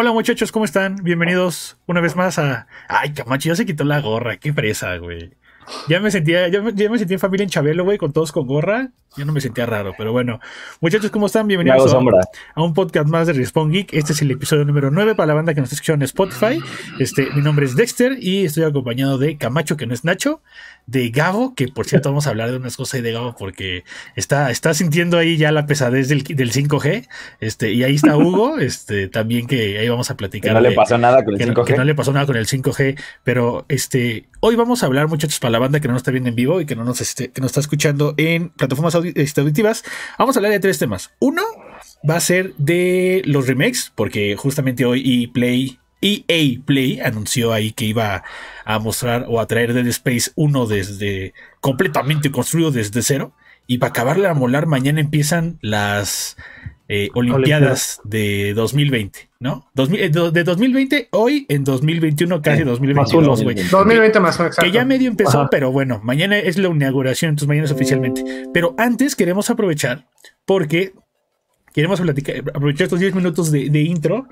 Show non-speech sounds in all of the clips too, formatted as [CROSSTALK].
Hola muchachos, ¿cómo están? Bienvenidos una vez más a... Ay, Camacho, ya se quitó la gorra, qué fresa, güey. Ya me sentía, ya me, ya me sentía en familia en Chabelo, güey, con todos con gorra. Yo no me sentía raro, pero bueno. Muchachos, ¿cómo están? Bienvenidos a, a, un podcast más de Respawn Geek. Este es el episodio número 9 para la banda que nos está escuchando en Spotify. Este, mi nombre es Dexter y estoy acompañado de Camacho, que no es Nacho, de Gabo, que por cierto vamos a hablar de unas cosas de Gabo porque está, está sintiendo ahí ya la pesadez del, del 5G. Este, y ahí está Hugo, [LAUGHS] este, también que ahí vamos a platicar. Que no le pasó nada con el 5G. Que no le pasó nada con el 5G, pero este, hoy vamos a hablar, muchachos, para la banda que no nos está viendo en vivo y que no nos, este, está escuchando en plataformas este, auditivas, vamos a hablar de tres temas. Uno va a ser de los remakes, porque justamente hoy ePlay EA Play anunció ahí que iba a mostrar o a traer Dead Space 1 desde completamente construido desde cero. Y para acabarle a molar, mañana empiezan las eh, Olimpiadas de 2020, ¿no? Eh, de 2020, hoy en 2021, casi 2022, güey. 2020 más, exacto. Que ya medio empezó, pero bueno, mañana es la inauguración, entonces mañana es oficialmente. Pero antes queremos aprovechar, porque queremos aprovechar estos 10 minutos de, de intro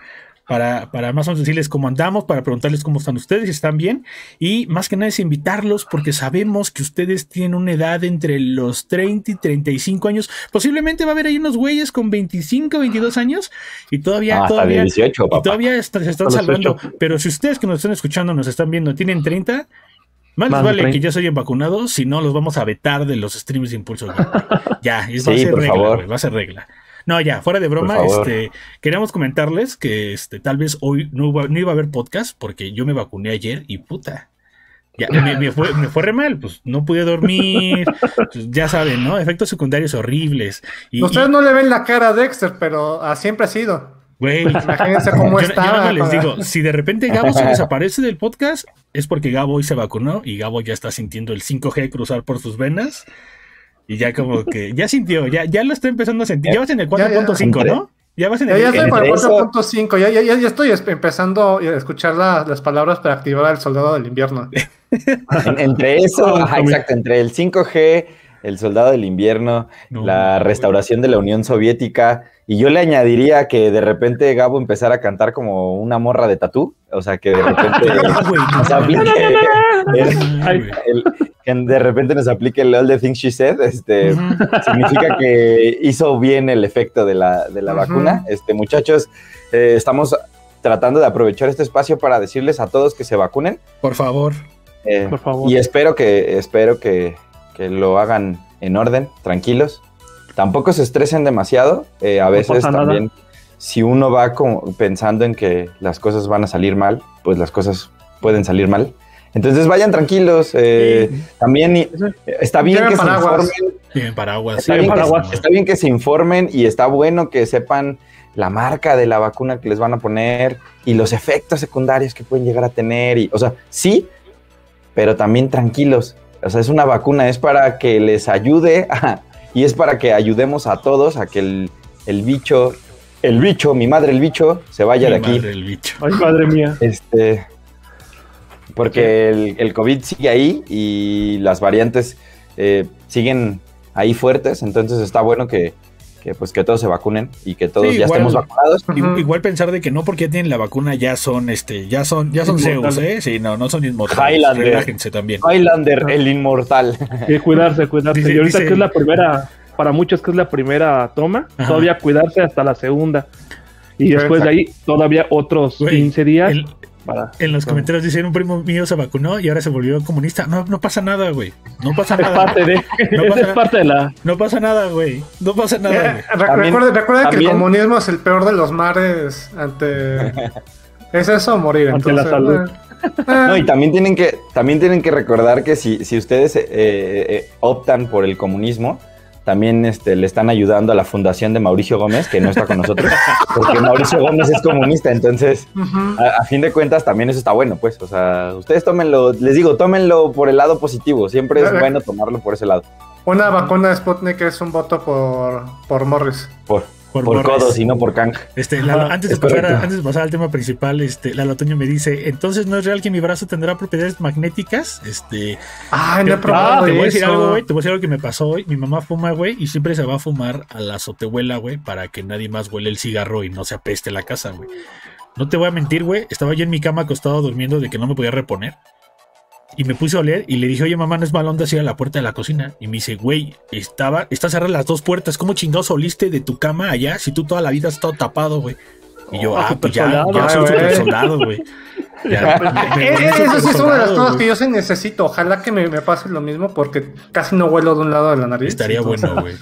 para, para más o menos decirles cómo andamos, para preguntarles cómo están ustedes, si están bien, y más que nada es invitarlos porque sabemos que ustedes tienen una edad entre los 30 y 35 años. Posiblemente va a haber ahí unos güeyes con 25, 22 años y todavía, ah, todavía, 18, y todavía se están salvando. Pero si ustedes que nos están escuchando, nos están viendo, tienen 30, más, vale que ya se hayan vacunado, si no los vamos a vetar de los streams de impulso. [LAUGHS] Ya, va, a ser regla, va a ser regla. No, ya, fuera de broma, este, queríamos comentarles que este, tal vez hoy no, no iba a haber podcast porque yo me vacuné ayer y puta. Ya, me, fue, me fue re mal, pues no pude dormir, [LAUGHS] pues, ya saben, ¿no? Efectos secundarios horribles. Y, Ustedes no le ven la cara a Dexter, pero ah, siempre ha sido. Güey, imagínense cómo está. Yo les digo, si de repente Gabo se [LAUGHS] desaparece del podcast, es porque Gabo hoy se vacunó y Gabo ya está sintiendo el 5G cruzar por sus venas y ya como que, ya sintió, ya, ya lo está empezando a sentir. Ya vas en el 4.5, ¿no? Ya vas en el, ya, ya estoy para el 4.5, ya, ya, ya, estoy empezando a escuchar las palabras para activar al soldado del invierno. entre eso, [LAUGHS] exacto, entre el 5G, el soldado del invierno, la restauración de la Unión Soviética, y yo le añadiría que de repente Gabo empezara a cantar como una morra de tatú, o sea, que de repente [LAUGHS] de repente nos aplique el All the Things She Said, este, significa que hizo bien el efecto de la, vacuna. Este, muchachos, eh, estamos tratando de aprovechar este espacio para decirles a todos que se vacunen. Por favor. Eh, Por favor. Y espero que, espero que, lo hagan en orden, tranquilos. Tampoco se estresen demasiado. Eh, a veces también, si uno va pensando en que las cosas van a salir mal, pues las cosas pueden salir mal. Entonces vayan tranquilos. Eh, también está bien que se informen. paraguas. Está, bien Que, se informen y está bueno que sepan la marca de la vacuna que les van a poner y los efectos secundarios que pueden llegar a tener. Y, o sea, sí, pero también tranquilos. O sea, es una vacuna, es para que les ayude y es para que ayudemos a todos a que el, el bicho, el bicho, mi madre el bicho, se vaya de aquí. Madre el bicho. Ay, madre mía. Este, porque el, el, COVID sigue ahí y las variantes eh, siguen ahí fuertes, entonces está bueno que, pues que todos se vacunen y que todos ya estemos vacunados. Igual pensar de que no porque ya tienen la vacuna ya son este ya son ya son Zeus, ¿eh? Sí, no, no son inmortales. Highlander. Relájense también. Highlander, el inmortal. Y cuidarse, cuidarse. y ahorita que es la primera para muchos que es la primera toma, todavía cuidarse hasta la segunda. Y después de ahí todavía otros 15 días en los comentarios dicen un primo mío se vacunó y ahora se volvió comunista. No, no pasa nada, güey. No pasa nada. Es parte de, no pasa, es [LAUGHS] parte de la. No pasa nada, güey. No pasa nada. Eh, recuerda, que el comunismo es el peor de los mares ante. es eso morir. Ante la salud. Eh, no, y también tienen que, también tienen que recordar que si, si ustedes eh, optan por el comunismo, también este, le están ayudando a la fundación de Mauricio Gómez, que no está con nosotros, [LAUGHS] porque Mauricio Gómez es comunista, entonces, a, fin de cuentas, también eso está bueno, pues, o sea, ustedes tómenlo, les digo, tómenlo por el lado positivo, siempre es bueno tomarlo por ese lado. Una vacuna de Sputnik es un voto por, por Morris. Por, por, codos y no por Kang. Este, antes, de pasar antes de pasar al tema principal, este, Lalo Toño me dice, entonces no es real que mi brazo tendrá propiedades magnéticas. Este, Ay, no he probado Te voy a decir algo, güey. Te voy a decir algo que me pasó hoy. Mi mamá fuma, güey, y siempre se va a fumar a la azotehuela, güey, para que nadie más huele el cigarro y no se apeste la casa, güey. No te voy a mentir, güey. Estaba yo en mi cama acostado durmiendo de que no me podía reponer. Y me puse a oler y le dije, oye, mamá, no es mal onda a la puerta de la cocina. Y me dice, güey, estaba, está cerrada las dos puertas. ¿Cómo chingados oliste de tu cama allá si tú toda la vida has estado tapado, güey? Y yo, ah, pues ya, ya soy super soldado, güey. [LAUGHS] Eso sí es una de las cosas que yo sí necesito. Ojalá que me, me, pase lo mismo porque casi no huelo de un lado de la nariz. Estaría bueno, güey.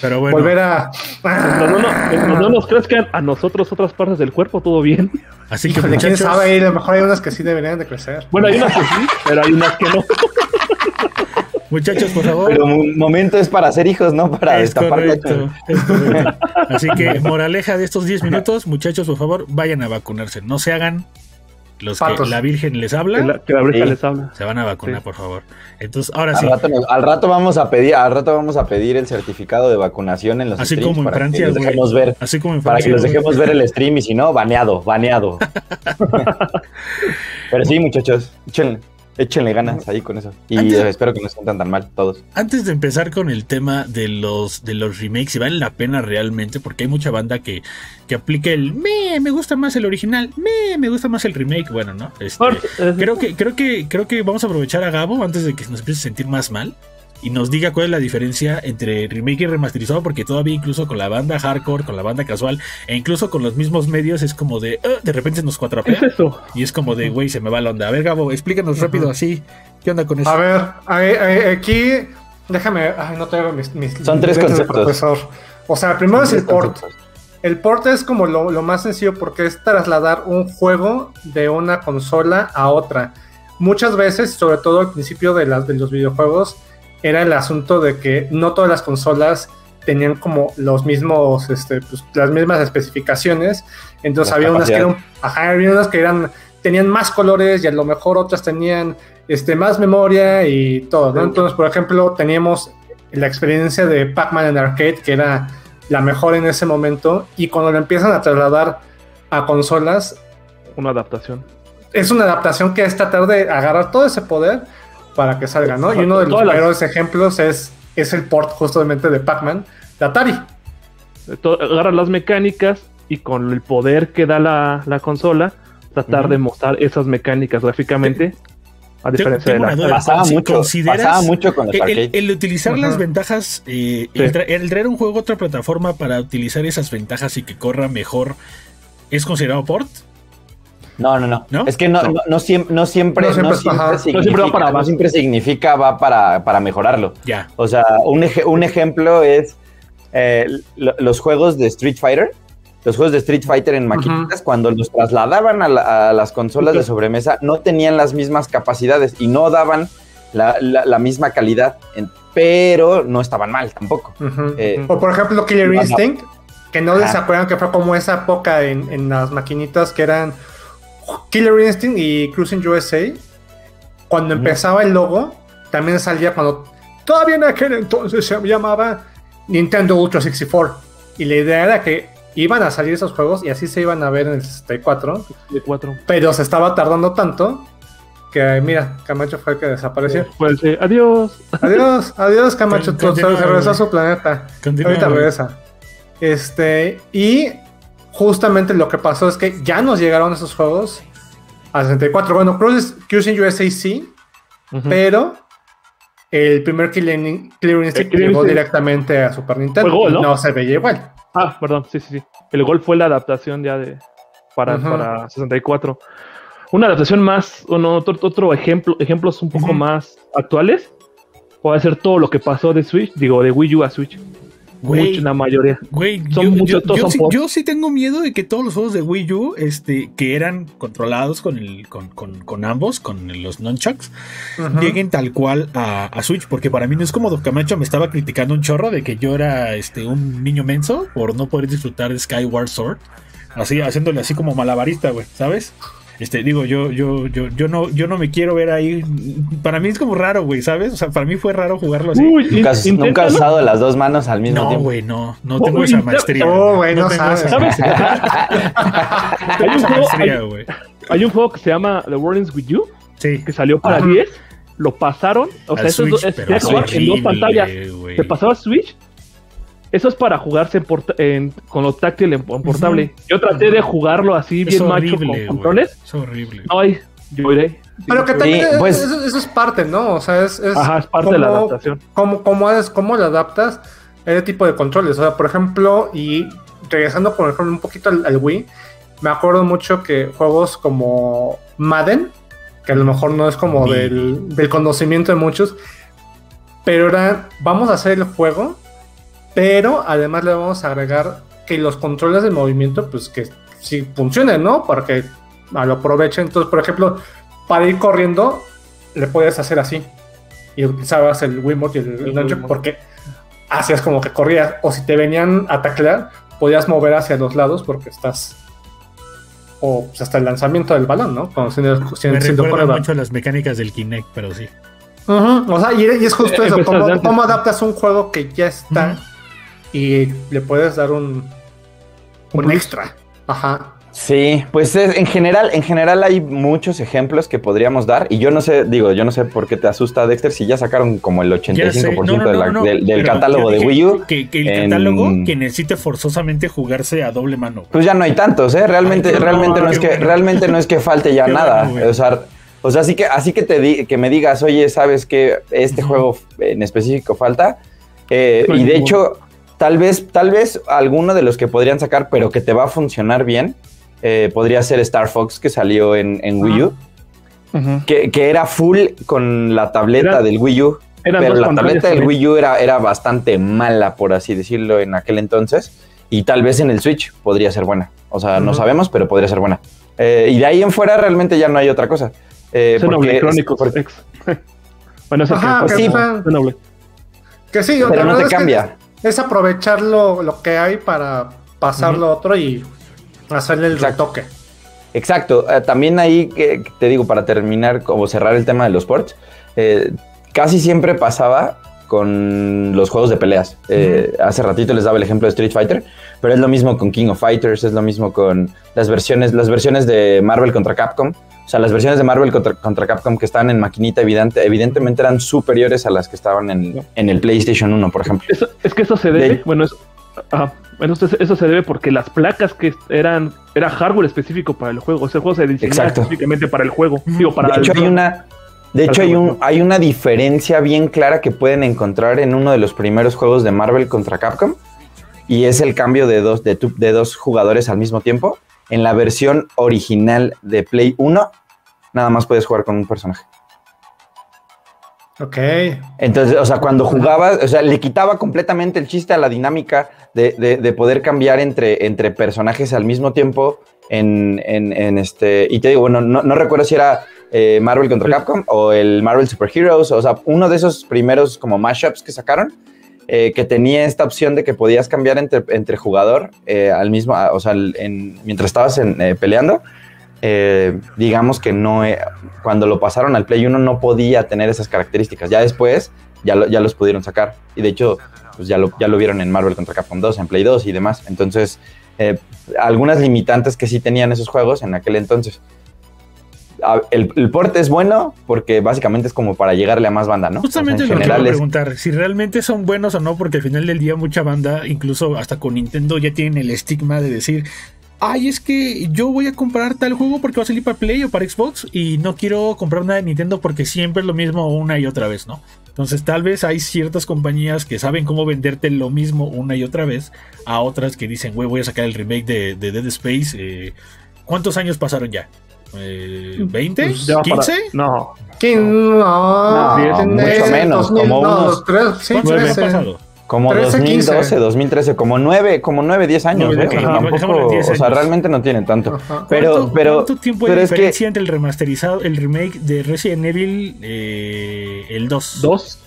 Pero bueno. Volver a. No, no, nos que a nosotros otras partes del cuerpo todo bien. Así que, muchachos... quién sabe, a lo mejor hay unas que sí deberían de crecer. Bueno, hay unas que sí, pero hay unas que no. Muchachos, por favor. Pero un momento es para hacer hijos, no para es destapar correcto, Así que, moraleja de estos 10 minutos, muchachos, por favor, vayan a vacunarse. No se hagan los que la Virgen les habla, que la, Virgen les habla. Se van a vacunar, por favor. Entonces, ahora al sí. Rato al rato vamos a pedir, al rato vamos a pedir el certificado de vacunación en los Así como en Francia, dejemos ver. Así como en Francia, para que los dejemos ver el stream y si no, baneado, baneado. [LAUGHS] Pero sí, muchachos, échenle. Échenle ganas ahí con eso. Y espero que no se sientan tan mal todos. Antes de empezar con el tema de los, de los remakes, si vale la pena realmente, porque hay mucha banda que, que aplica el me, me gusta más el original, me, me gusta más el remake. Bueno, ¿no? Este, creo que, creo que, creo que vamos a aprovechar a Gabo antes de que nos empiece a sentir más mal y nos diga cuál es la diferencia entre remake y remasterizado, porque todavía incluso con la banda hardcore, con la banda casual, e incluso con los mismos medios es como de, uh, de repente nos cuatrapea. ¿Es eso? Y es como de, güey, se me va la onda. A ver, Gabo, explícanos rápido así. ¿Qué onda con eso? A ver, aquí, déjame, ay, no tengo mis... mis Son tres conceptos. Profesor. O sea, primero es el port. El port es como lo, lo más sencillo porque es trasladar un juego de una consola a otra. Muchas veces, sobre todo al principio de, las, de los videojuegos, era el asunto de que no todas las consolas tenían como los mismos, este, pues, las mismas especificaciones. Entonces había unas que eran, ajá, había unas que eran, tenían más colores y a lo mejor otras tenían este, más memoria y todo, ¿no? Entonces, por ejemplo, teníamos la experiencia de Pac-Man en arcade, que era la mejor en ese momento, y cuando lo empiezan a trasladar a consolas... Una adaptación. Es una adaptación que es tratar de agarrar todo ese poder para que salga, ¿no? Y uno de los primeros ejemplos es, es el port justamente de Pac-Man de Atari. Agarrar las mecánicas y con el poder que da la, consola, tratar de mostrar esas mecánicas gráficamente. A diferencia de la pasaba, mucho, pasaba mucho con los el, el, utilizar las ventajas, eh, el, traer un juego a otra plataforma para utilizar esas ventajas y que corra mejor, ¿es considerado port? No, no, no, Es que no, no, siempre, no siempre, significa, va para, siempre significa va para, mejorarlo. Ya. O sea, un, un ejemplo es eh, los juegos de Street Fighter. Los juegos de Street Fighter en maquinitas, cuando los trasladaban a, las consolas de sobremesa, no tenían las mismas capacidades y no daban la, misma calidad, pero no estaban mal tampoco. Eh, o por ejemplo, Killer Instinct, que no les acuerdan que fue como esa época en, en las maquinitas que eran Killer Instinct y Cruising USA, cuando empezaba el logo, también salía cuando todavía en aquel entonces se llamaba Nintendo Ultra 64. Y la idea era que iban a salir esos juegos y así se iban a ver en el 64. Pero se estaba tardando tanto que, mira, Camacho fue el que desapareció. Pues, adiós. Adiós, [LAUGHS] adiós, Camacho. se regresó a su planeta. Ahorita regresa. Este, y justamente lo que pasó es que ya nos llegaron esos juegos a 64. Bueno, Cruising USA sí, pero el primer Killer Instinct llegó directamente a Super Nintendo. ¿no? se veía igual. Ah, perdón, sí, sí, sí. El gol fue la adaptación ya de para, para 64. Una adaptación más, o no, otro, otro ejemplo, ejemplos un poco más actuales. Puede ser todo lo que pasó de Switch, digo, de Wii U a Switch. Güey, la mayoría. Güey, yo, sí, tengo miedo de que todos los juegos de Wii U, este, que eran controlados con el, con, con, ambos, con los nunchucks, lleguen tal cual a, Switch. Porque para mí no es como Camacho me estaba criticando un chorro de que yo era este un niño menso por no poder disfrutar de Skyward Sword. Así, haciéndole así como malabarista, güey, ¿sabes? Este, digo, yo, yo, yo, yo no, yo no me quiero ver ahí. Para mí es como raro, güey, ¿sabes? O sea, para mí fue raro jugarlo así. nunca, nunca has usado las dos manos al mismo no, tiempo. Güey, no, no tengo esa maestría. No, güey, no, sabes. [LAUGHS] hay, un juego, hay, un juego que se llama The World With You. Sí. Que salió para 10. Lo pasaron. O sea, eso es, en dos pantallas. Te pasaba Switch eso es para jugarse con lo táctil en, portable. Yo traté de jugarlo así bien macho con controles. Es horrible. No hay, yo iré. Pero que también pues eso, es parte, ¿no? O sea, es, Ajá, es parte de la adaptación. ¿Cómo, cómo, cómo lo adaptas a ese tipo de controles? O sea, por ejemplo, y regresando por ejemplo un poquito al, Wii, me acuerdo mucho que juegos como Madden, que a lo mejor no es como del, del conocimiento de muchos, pero era, vamos a hacer el juego pero además le vamos a agregar que los controles de movimiento, pues que sí funcionen, ¿no? Para que lo aprovechen. Entonces, por ejemplo, para ir corriendo, le puedes hacer así. Y utilizabas el Wiimote y el, el porque hacías como que corrías. O si te venían a taclear, podías mover hacia los lados porque estás. O pues, hasta el lanzamiento del balón, ¿no? Cuando Me recuerda mucho las mecánicas del Kinect, pero sí. O sea, y, es justo eso. ¿Cómo, adaptas un juego que ya está? Y le puedes dar un, un extra. Ajá. Sí, pues en general, en general hay muchos ejemplos que podríamos dar y yo no sé, digo, yo no sé por qué te asusta Dexter si ya sacaron como el 85% del, catálogo de Wii U. Que, el catálogo que necesite forzosamente jugarse a doble mano. Pues ya no hay tantos, ¿eh? Realmente, realmente no, es que, realmente no es que falte ya nada. o sea, o sea, así que, así que te di, que me digas, oye, sabes que este juego en específico falta. Eh, y de hecho, Tal vez, tal vez alguno de los que podrían sacar, pero que te va a funcionar bien, eh, podría ser Star Fox que salió en, Wii U. que, era full con la tableta del Wii U. Pero la tableta del Wii U era, era bastante mala, por así decirlo, en aquel entonces. Y tal vez en el Switch podría ser buena. O sea, no sabemos, pero podría ser buena. Eh, y de ahí en fuera realmente ya no hay otra cosa. Eh, porque, [LAUGHS] bueno, eso que, sí, que sí, pero no te cambia es aprovechar lo, que hay para pasarlo a otro y hacerle el retoque. Exacto. Eh, también ahí, que, te digo, para terminar, como cerrar el tema de los ports, eh, casi siempre pasaba con los juegos de peleas. Eh, hace ratito les daba el ejemplo de Street Fighter, pero es lo mismo con King of Fighters, es lo mismo con las versiones, las versiones de Marvel contra Capcom. O sea, las versiones de Marvel contra, Capcom que están en maquinita evidente, evidentemente eran superiores a las que estaban en, el PlayStation 1, por ejemplo. es que eso se debe, bueno, bueno, eso se debe porque las placas que eran era hardware específico para el juego. Ese juego se diseñó específicamente para el juego. para de hecho, hay una, de hecho hay, un, hay una diferencia bien clara que pueden encontrar en uno de los primeros juegos de Marvel contra Capcom y es el cambio de dos, de, de dos jugadores al mismo tiempo en la versión original de Play 1, nada más puedes jugar con un personaje. Ok. Entonces, o sea, cuando jugabas, o sea, le quitaba completamente el chiste a la dinámica de, poder cambiar entre, entre personajes al mismo tiempo en, este. Y te digo, bueno, no, recuerdo si era eh, Marvel contra Capcom o el Marvel Super Heroes, o sea, uno de esos primeros como mashups que sacaron eh, que tenía esta opción de que podías cambiar entre, jugador eh, al mismo, o sea, mientras estabas eh, peleando. digamos que no, cuando lo pasaron al Play 1 no podía tener esas características. Ya después ya, ya los pudieron sacar. Y de hecho, pues ya lo, ya lo vieron en Marvel contra Capcom 2, en Play 2 y demás. Entonces, algunas limitantes que sí tenían esos juegos en aquel entonces el, el porte es bueno porque básicamente es como para llegarle a más banda, ¿no? Justamente lo quiero preguntar, si realmente son buenos o no, porque al final del día mucha banda, incluso hasta con Nintendo, ya tienen el estigma de decir, ay, es que yo voy a comprar tal juego porque va a salir para Play o para Xbox y no quiero comprar nada de Nintendo porque siempre es lo mismo una y otra vez, ¿no? Entonces tal vez hay ciertas compañías que saben cómo venderte lo mismo una y otra vez a otras que dicen, güey, voy a sacar el remake de, Dead Space. Eh, ¿Cuántos años pasaron ya? Eh, ¿20? ¿15? no. no, mucho menos, como unos 3, sí, Como 2012, 2013, como 9, como 9, 10 años. ¿eh? o sea, realmente no tiene tanto. Pero, pero, ¿Cuánto tiempo hay diferencia entre el remasterizado, el remake de Resident Evil, eh, el 2? ¿2?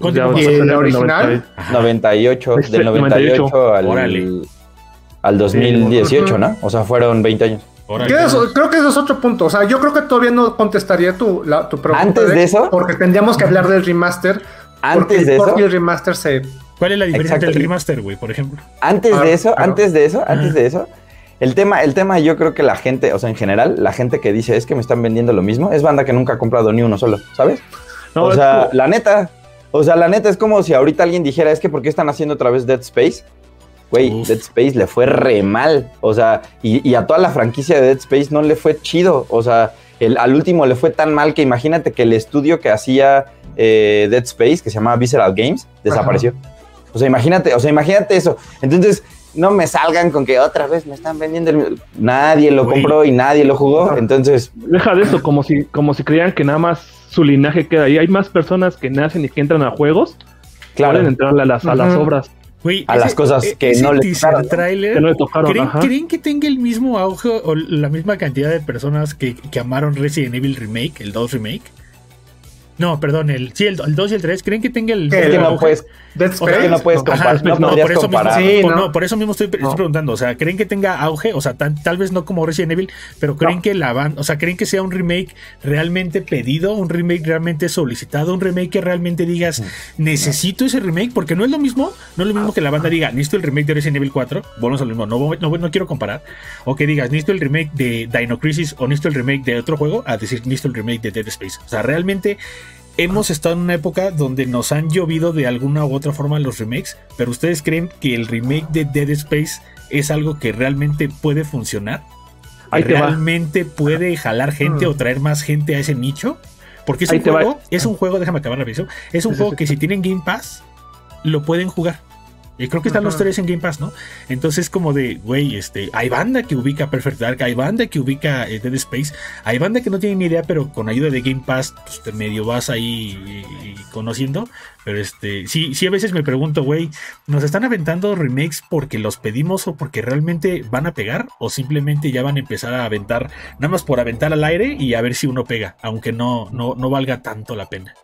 ¿Y el original? 98, del 98 al, al 2018, ¿no? O sea, fueron 20 años creo que eso es otro punto. O sea, yo creo que todavía no contestaría tu, la, tu pregunta. Antes de, eso. Porque tendríamos que hablar del remaster. Antes de eso. el remaster se. ¿Cuál es la diferencia del remaster, güey, por ejemplo? Antes de ah, eso, antes de eso, antes de eso. El tema, el tema, yo creo que la gente, o sea, en general, la gente que dice es que me están vendiendo lo mismo, es banda que nunca ha comprado ni uno solo, ¿sabes? o sea, la neta, O sea, la neta es como si ahorita alguien dijera, es que ¿por qué están haciendo otra vez Dead Space? Güey, Dead Space le fue re mal. O sea, y, a toda la franquicia de Dead Space no le fue chido. O sea, el, al último le fue tan mal que imagínate que el estudio que hacía eh, Dead Space, que se llamaba Visceral Games, desapareció. O sea, imagínate, o sea, imagínate eso. Entonces, no me salgan con que otra vez me están vendiendo el... Nadie lo compró y nadie lo jugó, entonces... Deja de eso, como si, como si creían que nada más su linaje queda ahí. Hay más personas que nacen y que entran a juegos, claro. pueden entrar a las, a las obras. A las cosas e- que no, le tocaron, ¿creen, que tenga el mismo auge o la misma cantidad de personas que, que amaron Resident Evil Remake, el 2 Remake? No, perdón, el, sí, el, 2 y el 3, ¿creen que tenga el... Que no puedes, que no puedes comparar. no, por eso Mismo, por, eso mismo estoy, preguntando, o sea, ¿creen que tenga auge? O sea, tal vez no como Resident Evil, pero ¿creen que la van, o sea, ¿creen que sea un remake realmente pedido, un remake realmente solicitado, un remake que realmente digas, mm. necesito ese remake? Porque no es lo mismo, no es lo mismo que la banda diga, necesito el remake de Resident Evil 4, volvemos a lo mismo, no, no, no quiero comparar, o que digas, necesito el remake de Dino Crisis o necesito el remake de otro juego, a decir, necesito el remake de Dead Space. O sea, realmente hemos estado en una época donde nos han llovido de alguna u otra forma los remakes, pero ¿ustedes creen que el remake de Dead Space es algo que realmente puede funcionar? ¿Realmente puede jalar gente o traer más gente a ese nicho? Porque es un juego, es un juego, déjame acabar rápido, es un juego que si tienen Game Pass, lo pueden jugar. Y creo que están los tres en Game Pass, ¿no? Entonces, como de, güey, este, hay banda que ubica Perfect Dark, hay banda que ubica eh, Dead Space, hay banda que no tiene ni idea, pero con ayuda de Game Pass, pues te medio vas ahí conociendo. Pero este, sí, sí, a veces me pregunto, güey, ¿nos están aventando remakes porque los pedimos o porque realmente van a pegar? ¿O simplemente ya van a empezar a aventar, nada más por aventar al aire y a ver si uno pega, aunque no, no, no valga tanto la pena?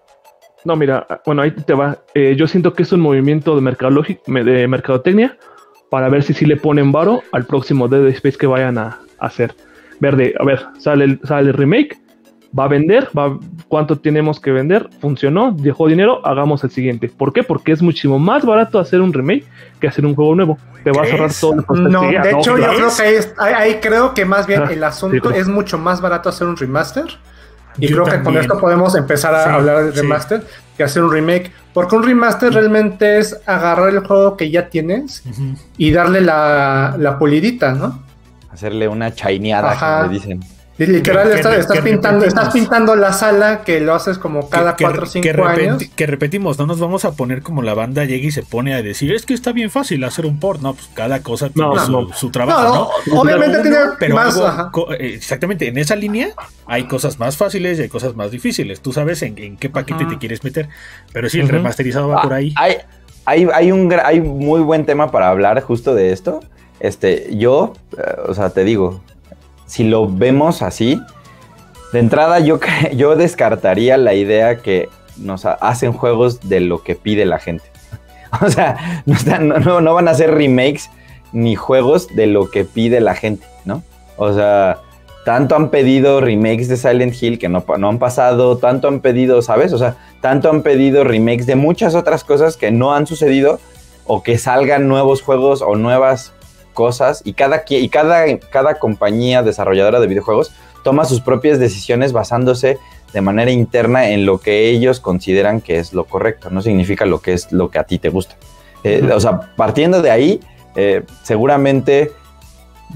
No, mira, bueno, ahí te va. Eh, yo siento que es un movimiento de, de mercadotecnia para ver si sí le ponen varo al próximo Dead Space que vayan a, hacer. Verde, a ver, sale el, sale el remake, va a vender, va, ¿cuánto tenemos que vender? Funcionó, dejó dinero, hagamos el siguiente. ¿Por qué? Porque es muchísimo más barato hacer un remake que hacer un juego nuevo. Te va a cerrar todo el No, de hecho, yo creo que ahí, creo que más bien ah, el asunto es mucho más barato hacer un remaster y creo que con esto podemos empezar a hablar de remaster y hacer un remake. Porque un remaster realmente es agarrar el juego que ya tienes y darle la, la pulidita, ¿no? Hacerle una chaineada, como le Literal, estás, pintando, estás pintando la sala que lo haces como cada 4 o 5 años. Que repetimos, no nos vamos a poner como la banda llega y se pone a decir, es que está bien fácil hacer un port, no, pues cada cosa tiene su, trabajo, ¿no? Obviamente tiene más. Eh, exactamente, en esa línea hay cosas más fáciles y hay cosas más difíciles. Tú sabes en, qué paquete te quieres meter. Pero sí, el remasterizado va por ahí. Hay, hay, hay, un, hay muy buen tema para hablar justo de esto. Este, yo, eh, o sea, te digo, si lo vemos así, de entrada yo, [LAUGHS] yo descartaría la idea que nos hacen juegos de lo que pide la gente. [LAUGHS] O sea, no, no, van a hacer remakes ni juegos de lo que pide la gente, ¿no? O sea, tanto han pedido remakes de Silent Hill que no, no, han pasado, tanto han pedido, ¿sabes? O sea, tanto han pedido remakes de muchas otras cosas que no han sucedido o que salgan nuevos juegos o nuevas cosas y cada, y cada, cada compañía desarrolladora de videojuegos toma sus propias decisiones basándose de manera interna en lo que ellos consideran que es lo correcto, no significa lo que es lo que a ti te gusta. Eh, o sea, partiendo de ahí, eh, seguramente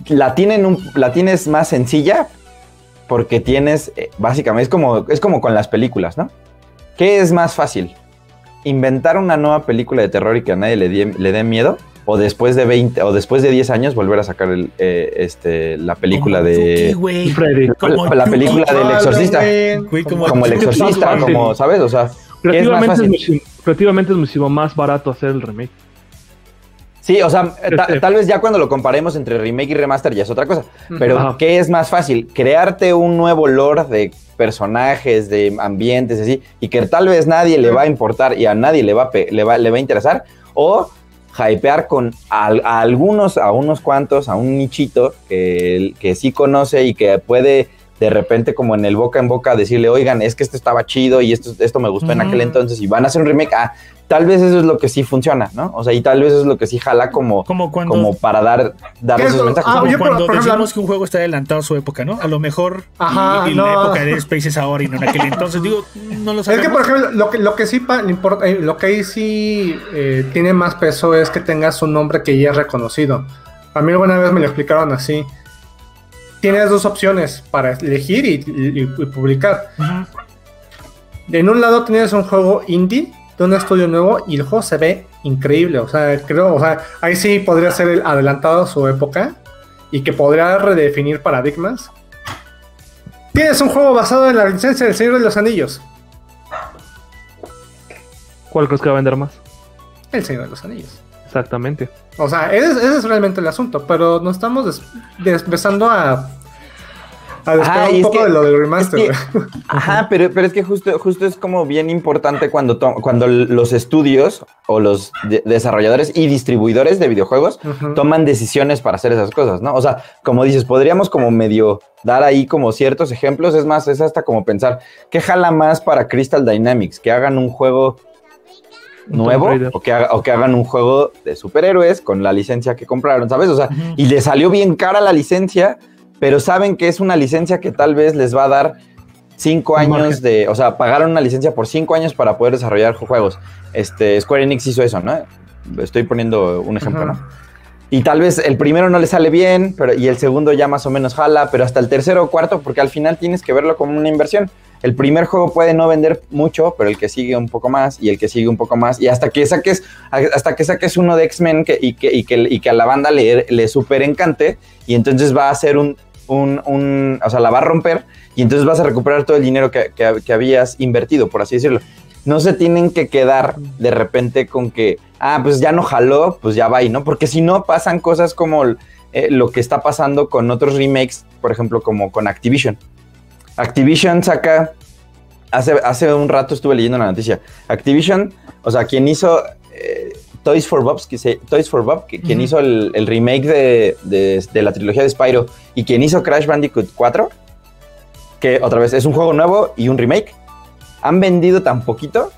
la, tienen la tienes más sencilla porque tienes, eh, básicamente, es como, es como con las películas, ¿no? ¿Qué es más fácil? ¿Inventar una nueva película de terror y que a nadie le, le dé miedo? O después de 20 o después de 10 años volver a sacar el, eh, este, la película de Freddy. la, película del exorcista como, el exorcista como sabes o sea creativamente es, es, muchísimo más barato hacer el remake Sí, o sea, este. tal vez ya cuando lo comparemos entre remake y remaster ya es otra cosa. Pero, ¿qué es más fácil? Crearte un nuevo lore de personajes, de ambientes, así, y que tal vez nadie le va a importar y a nadie le va, le va, le va a interesar. O hypear con a, algunos, a unos cuantos, a un nichito que, que sí conoce y que puede de repente como en el boca en boca decirle, oigan, es que esto estaba chido y esto, esto me gustó en aquel entonces y van a hacer un remake. Ah, tal vez eso es lo que sí funciona, ¿no? O sea, y tal vez eso es lo que sí jala como, Como cuando- como para dar, dar ¿Qué es esos lo- mensajes. ah, Como yo, cuando por ejemplo, decimos que un juego está adelantado a su época, ¿no? A lo mejor Ajá, y, y la época de Space es ahora y no en aquel entonces. Digo, no lo Es sabemos. que, por ejemplo, lo que, lo que sí pa- le importa, eh, lo que ahí sí eh, tiene más peso es que tengas un nombre que ya es reconocido. A mí alguna vez me lo explicaron así. Tienes dos opciones para elegir y, y- y publicar. Ujú. En un lado tienes un juego indie de un estudio nuevo y el juego se ve increíble. O sea, creo, o sea, ahí sí podría ser el adelantado a su época y que podría redefinir paradigmas. Tienes un juego basado en la licencia del Señor de los Anillos. ¿Cuál crees que va a vender más? El Señor de los Anillos. Exactamente. O sea, ese, es- ese es realmente el asunto, pero nos estamos des- a, a y un es poco que- de lo del remaster. es. [LAUGHS] Ajá, pero, pero es que justo, justo es como bien importante cuando, to- cuando los estudios o los de- desarrolladores y distribuidores de videojuegos toman decisiones para hacer esas cosas, ¿no? O sea, como dices, podríamos como medio dar ahí como ciertos ejemplos. Es más, es hasta como pensar, ¿qué jala más para Crystal Dynamics? ¿Que hagan un juego nuevo o que, haga- o que hagan un juego de superhéroes con la licencia que compraron, ¿sabes? O sea, y le salió bien cara la licencia, pero saben que es una licencia que tal vez les va a dar cinco años de, o sea, pagaron una licencia por cinco años para poder desarrollar juegos. Este, Square Enix hizo eso, ¿no? Estoy poniendo un ejemplo, Ajá. ¿no? Y tal vez el primero no le sale bien, pero y el segundo ya más o menos jala, pero hasta el tercero o cuarto, porque al final tienes que verlo como una inversión. El primer juego puede no vender mucho, pero el que sigue un poco más y el que sigue un poco más y hasta que saques hasta que saques uno de X-Men que, y, que, y, que, y que a la banda le, le super encante y entonces va a ser un, un, un- o sea, la va a romper y entonces vas a recuperar todo el dinero que, que- que habías invertido, por así decirlo. No se tienen que quedar de repente con que, ah, pues ya no jaló, pues ya va ahí, ¿no? Porque si no pasan cosas como eh, lo que está pasando con otros remakes, por ejemplo, como con Activision. Activision saca, hace, hace un rato estuve leyendo la noticia, Activision, o sea, quien hizo eh, Toys for Bob, que se- Toys for Bob, que- quien hizo el, el remake de, de- de la trilogía de Spyro y quien hizo Crash Bandicoot 4, que otra vez es un juego nuevo y un remake, han vendido tan poquito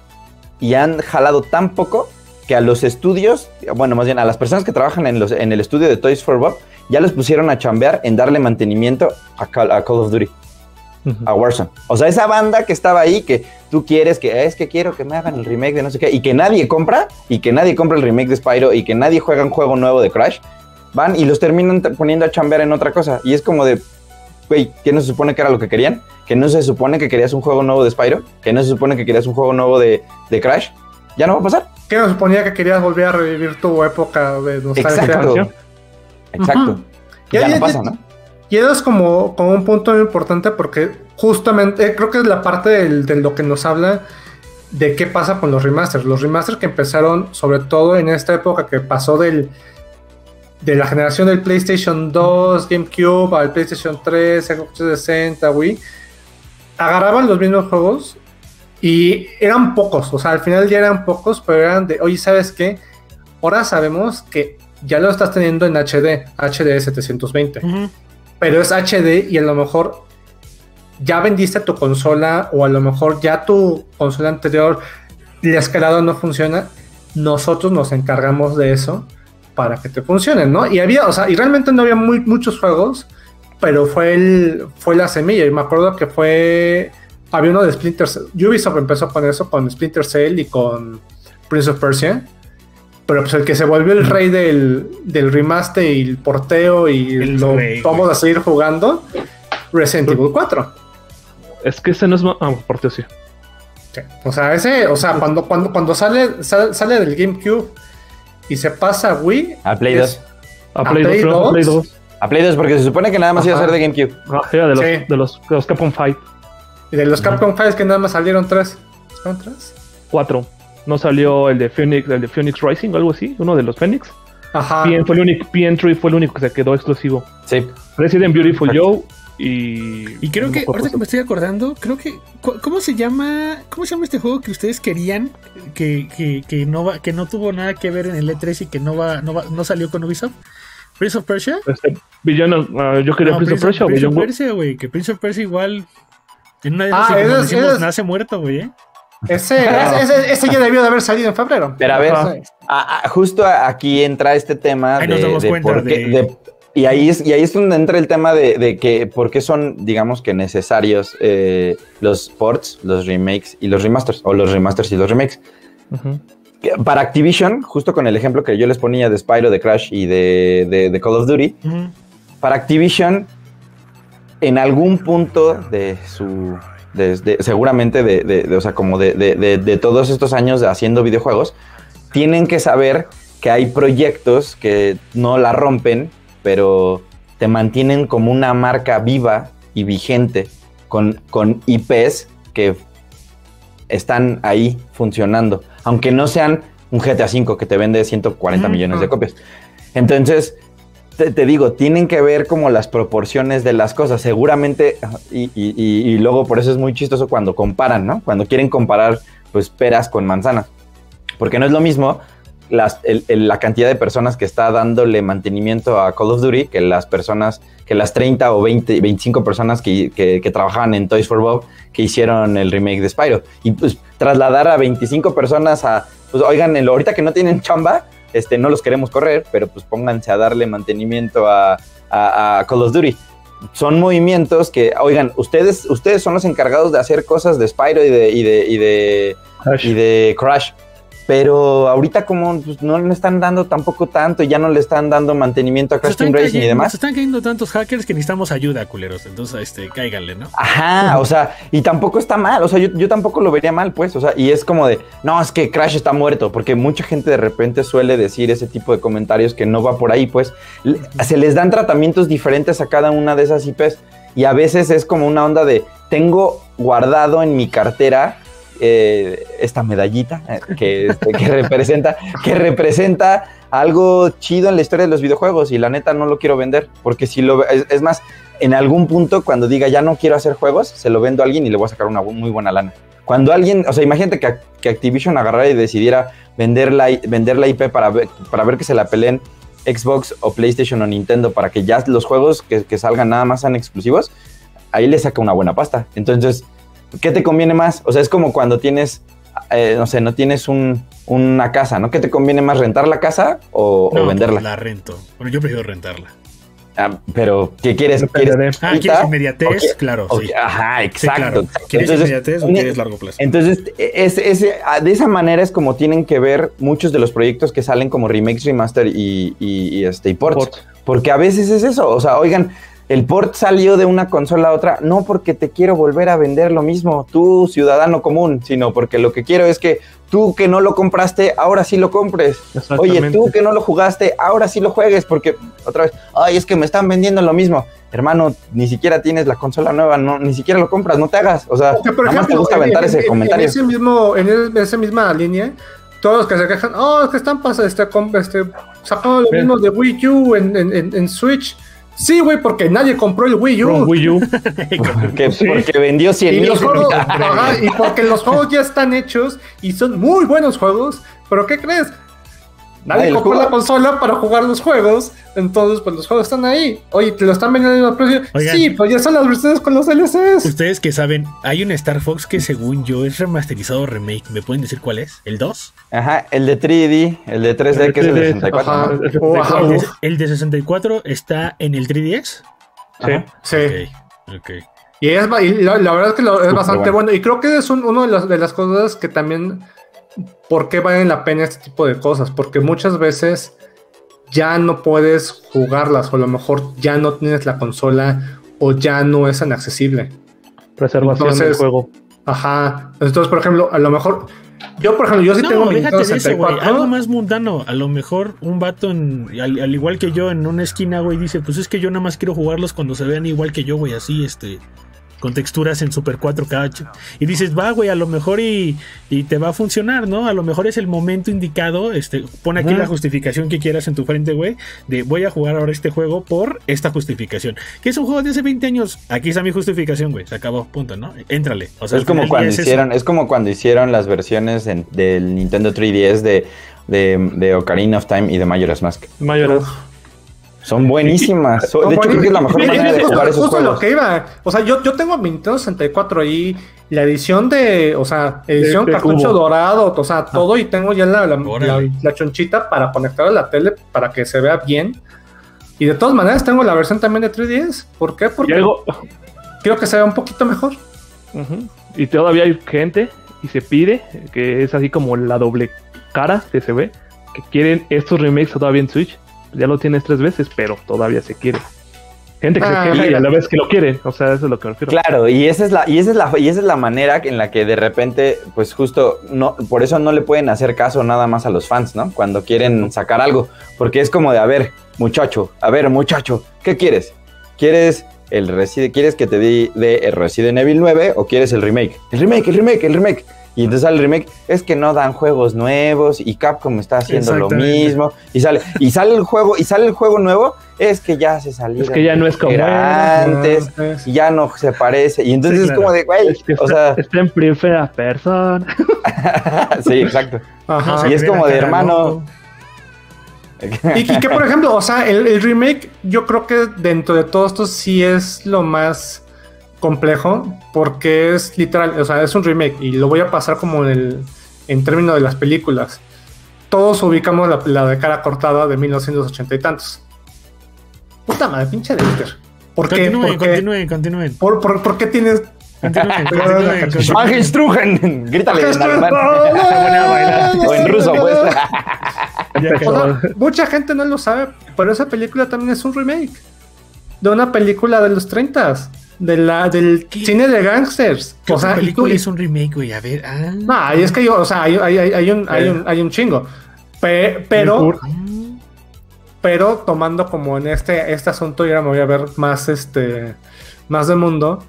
y han jalado tan poco que a los estudios, bueno, más bien a las personas que trabajan en, los, en el estudio de Toys for Bob, ya los pusieron a chambear en darle mantenimiento a Call, a Call of Duty, a Warzone. O sea, esa banda que estaba ahí, que tú quieres, que es que quiero que me hagan el remake de no sé qué, y que nadie compra, y que nadie compra el remake de Spyro, y que nadie juega un juego nuevo de Crash, van y los terminan poniendo a chambear en otra cosa. Y es como de, güey, ¿qué no se supone que era lo que querían? ¿Que no se supone que querías un juego nuevo de Spyro? ¿Que no se supone que querías un juego nuevo de, de Crash? Ya no va a pasar. ¿Qué nos suponía que querías volver a revivir tu época de nostalgia? Exacto. Exacto. Ujú. Ya, Ya, no pasa, ya. ¿no? Y eso es como, como un punto muy importante porque justamente eh, creo que es la parte de lo que nos habla de qué pasa con los remasters. Los remasters que empezaron sobre todo en esta época que pasó del de la generación del PlayStation 2, GameCube al PlayStation 3, Xbox 360, Wii, agarraban los mismos juegos y eran pocos, o sea, al final ya eran pocos, pero eran de, oye, ¿sabes qué? Ahora sabemos que ya lo estás teniendo en HD, HD 720 Ujú. Pero es HD y a lo mejor ya vendiste tu consola o a lo mejor ya tu consola anterior, el escalado no funciona, nosotros nos encargamos de eso para que te funcione, ¿no? Y había, o sea, y realmente no había muy, muchos juegos, pero fue el fue la semilla y me acuerdo que fue había uno de Splinter Cell. Ubisoft empezó con eso con Splinter Cell y con Prince of Persia. Pero pues el que se volvió el rey del, del remaster y el porteo y El lo rey, vamos güey. a seguir jugando, Resident Evil 4. Es que ese no es. ma- Ah, por Dios, sí. Sí. O sea, ese, o sea, cuando, cuando, cuando sale, sale, sale del GameCube y se pasa a Wii. A Play es- 2. A ¿A Play 2, Play creo, a 2? Play 2. A Play 2, porque se supone que nada más iba a Ajá. ser de GameCube. Ah, era de los, Sí. de los, de los Capcom Fight Y de los Capcom Files que nada más salieron tres. ¿Salieron tres? 4. No salió el de Phoenix, el de Phoenix Rising o algo así, uno de los Phoenix. Ajá. PN fue el único, PN3 fue el único que se quedó exclusivo. Sí. Resident Beautiful. Joe y. Y creo no que, ahorita que me estoy acordando, creo que. ¿Cómo se llama? ¿Cómo se llama este juego que ustedes querían? Que, que, que no va, que no tuvo nada que ver en el E3 y que no va, no va, no salió con Ubisoft. Prince of Persia. Este, Villano, ah, yo quería No, Prince of Persia Prince of güey. Que Prince of Persia igual. En una de Ah, esas, es- decimos, es- nace muerto, güey. ¿eh? [LAUGHS] Ese, ese, ese, ya debió de haber salido en febrero. Pero a ver, a, a, justo aquí entra este tema Ahí de, nos damos de cuenta por qué- de- de- y ahí es y ahí es donde entra el tema de, de que por qué son digamos que necesarios eh, los ports, los remakes y los remasters o los remasters y los remakes. Para Activision, justo con el ejemplo que yo les ponía de Spyro, de Crash y de, de- de Call of Duty, para Activision, en algún punto de su. Seguramente de, de- de- o sea, como de, de- todos estos años haciendo videojuegos, tienen que saber que hay proyectos que no la rompen, pero te mantienen como una marca viva y vigente con, con IPs que están ahí funcionando, aunque no sean un GTA V que te vende 140 Ujú. millones de copias. Entonces, te, te digo, tienen que ver como las proporciones de las cosas. Seguramente, y, y- y- luego por eso es muy chistoso cuando comparan, ¿no? Cuando quieren comparar, pues, peras con manzanas. Porque no es lo mismo las- el- el- la cantidad de personas que está dándole mantenimiento a Call of Duty que las personas, que las 30 o 20, 25 personas que, que- que trabajaban en Toys for Bob que hicieron el remake de Spyro. Y pues trasladar a 25 personas a, pues oigan, el- ahorita que no tienen chamba, este, no los queremos correr, pero pues pónganse a darle mantenimiento a, a- a Call of Duty. Son movimientos que, oigan, ustedes, ustedes son los encargados de hacer cosas de Spyro y de, y de, y de, Crash. y de Crash. Pero ahorita como pues, no le están dando tampoco tanto y ya no le están dando mantenimiento a Crash Team Racing y demás. se están cayendo tantos hackers que necesitamos ayuda, culeros. Entonces, este, cáiganle, ¿no? Ajá, o sea, y tampoco está mal, o sea, yo, yo tampoco lo vería mal, pues, o sea, y es como de, no, es que Crash está muerto, porque mucha gente de repente suele decir ese tipo de comentarios que no va por ahí, pues, se les dan tratamientos diferentes a cada una de esas IPs, y a veces es como una onda de, tengo guardado en mi cartera eh, esta medallita eh, que, este, que representa, que representa algo chido en la historia de los videojuegos, y la neta no lo quiero vender, porque si lo, es, es más, en algún punto cuando diga ya no quiero hacer juegos, se lo vendo a alguien y le voy a sacar una muy buena lana. Cuando alguien, o sea, imagínate que, que Activision agarrara y decidiera vender la, vender la IP para ver, para ver que se la peleen Xbox o PlayStation o Nintendo para que ya los juegos que salgan nada más sean exclusivos, ahí le saca una buena pasta. Entonces, ¿qué te conviene más? O sea, es como cuando tienes, eh, no sé, no tienes un, una casa, ¿no? ¿Qué te conviene más, rentar la casa o, venderla? pues, la rento. Bueno, yo prefiero rentarla. Ah, pero, ¿qué quieres? ¿Quieres Ah? ¿quieres inmediatez? ¿O qué- Claro, sí. Ajá, Sí, exacto. claro. exacto. ¿Quieres Entonces, inmediatez o quieres largo plazo? entonces, es, ese- ah, de esa manera es como tienen que ver muchos de los proyectos que salen como remakes, remaster y, y, y, este, y ports. Port. Porque a veces es eso. O sea, oigan, el port salió de una consola a otra, no porque te quiero volver a vender lo mismo, tú, ciudadano común, sino porque lo que quiero es que tú que no lo compraste, ahora sí lo compres. Oye, tú que no lo jugaste, ahora sí lo juegues, porque otra vez, ay, es que me están vendiendo lo mismo. Hermano, ni siquiera tienes la consola nueva, no, ni siquiera lo compras, no te hagas. O sea, por más te gusta en- aventar en- ese en- comentario. En, ese mismo, en el- esa misma línea, todos los que se quejan, oh, es que están pas- este, este, sacando lo mismo de Wii U en, en- en- en Switch. Sí, güey, porque nadie compró el Wii U. From Wii U. [LAUGHS] Porque, Sí. porque vendió 100 Y, mil. los juegos, ajá, y porque los juegos ya están hechos y son muy buenos juegos, pero ¿qué crees? Nadie compró la consola para jugar los juegos, entonces pues los juegos están ahí. Oye, te lo están vendiendo a precio. Oigan. Sí, pues ya están las versiones con los DLCs. Ustedes que saben, hay un Star Fox que según yo es remasterizado remake. ¿Me pueden decir cuál es? ¿El 2? Ajá, el de 3D, el de 3D, que es el de 64. Ajá. ¿no? El. El de, Uf. el de 64 está en el 3DS. Sí. Ajá. Sí. Ok, ok. Y, es, y la, la verdad es que lo- es bastante bueno. bueno. Y creo que es un- uno de, los- de las cosas que también, ¿por qué valen la pena este tipo de cosas? Porque muchas veces ya no puedes jugarlas o a lo mejor ya no tienes la consola o ya no es tan accesible. Preservación del juego. Ajá. Entonces, por ejemplo, a lo mejor, yo por ejemplo, yo sí tengo mi Nintendo de eso, güey. 64. Algo más mundano. A lo mejor un vato, en, al, al igual que yo, en una esquina, güey, dice: Pues es que yo nada más quiero jugarlos cuando se vean igual que yo, güey, así, este. Con texturas en Super 4K. ch- Y dices, va, güey, a lo mejor y, y te va a funcionar, ¿no? A lo mejor es el momento indicado. Este, pon aquí la justificación que quieras en tu frente, güey. De voy a jugar ahora este juego por esta justificación. Que es un juego de hace 20 años. Aquí está mi justificación, güey. Se acabó, punto, ¿no? Éntrale. O sea, es como cuando eso. hicieron, es como cuando hicieron las versiones en- del Nintendo 3DS de, de, de Ocarina of Time y de Majora's Mask. Mayoras. Son [LAUGHS] buenísimas. So- de hecho, creo que es la mejor Es- manera es de justo, jugar esos justo lo juegos. que iba. O sea, yo, yo tengo mi Nintendo 64 ahí, la edición de, o sea, edición De- de cartucho cubo. dorado, o sea, todo, y tengo ya la, la, Órale. la- la chonchita para conectar a la tele para que se vea bien. Y de todas maneras tengo la versión también de 3DS. ¿Por qué? Porque algo, quiero que se vea un poquito mejor. Y todavía hay gente y se pide, que es así como la doble cara que se ve, que quieren estos remakes todavía en Switch. Ya lo tienes tres veces, pero todavía se quiere. Gente que Ah, se queja y a la vez que lo quieren. O sea, eso es lo que me refiero. Claro, y esa es la, y esa es la, y esa es la manera en la que de repente, pues justo, no, por eso no le pueden hacer caso nada más a los fans, ¿no? Cuando quieren sacar algo. Porque es como de, a ver, muchacho, a ver, muchacho, ¿qué quieres? ¿Quieres el Resident, quieres que te dé de el Resident Evil 9 o quieres el remake? El remake, el remake, el remake. Y entonces sale el remake, es que no dan juegos nuevos y Capcom está haciendo lo mismo. Y sale, y sale el juego, y sale el juego nuevo, es que ya se salió. Es que ya no es como era antes y ya no se parece. Y entonces Sí, es claro. como de, güey, Es que o está, sea, está en primera persona. [LAUGHS] sí, exacto. ajá. Y es como de hermano. Y, y que, por [LAUGHS] ejemplo, o sea, el, el remake, yo creo que dentro de todo esto sí es lo más complejo, porque es literal, o sea, es un remake, y lo voy a pasar como en, el, en términos de las películas. Todos ubicamos la, la de cara cortada de 1980 y tantos. Puta madre, pinche Dexter. ¿Por qué? Continúen, ¿Por qué? continúen, continúen. ¿Por, por, por qué tienes. Ángel Strugen, grítale en alemán. bailar. o en ruso, pues. [LAUGHS] O sea, mucha gente no lo sabe, pero esa película también es un remake de una película de los 30 de la del ¿Qué? cine de gangsters. ¿Qué O sea, y tú, película es un remake, güey? A ver. Ah. no, y es que yo, o sea, hay, hay- hay- un, hay, un, hay un chingo. Pe- pero, Ah. pero tomando como en este, este asunto, y ahora me voy a ver más este más de mundo.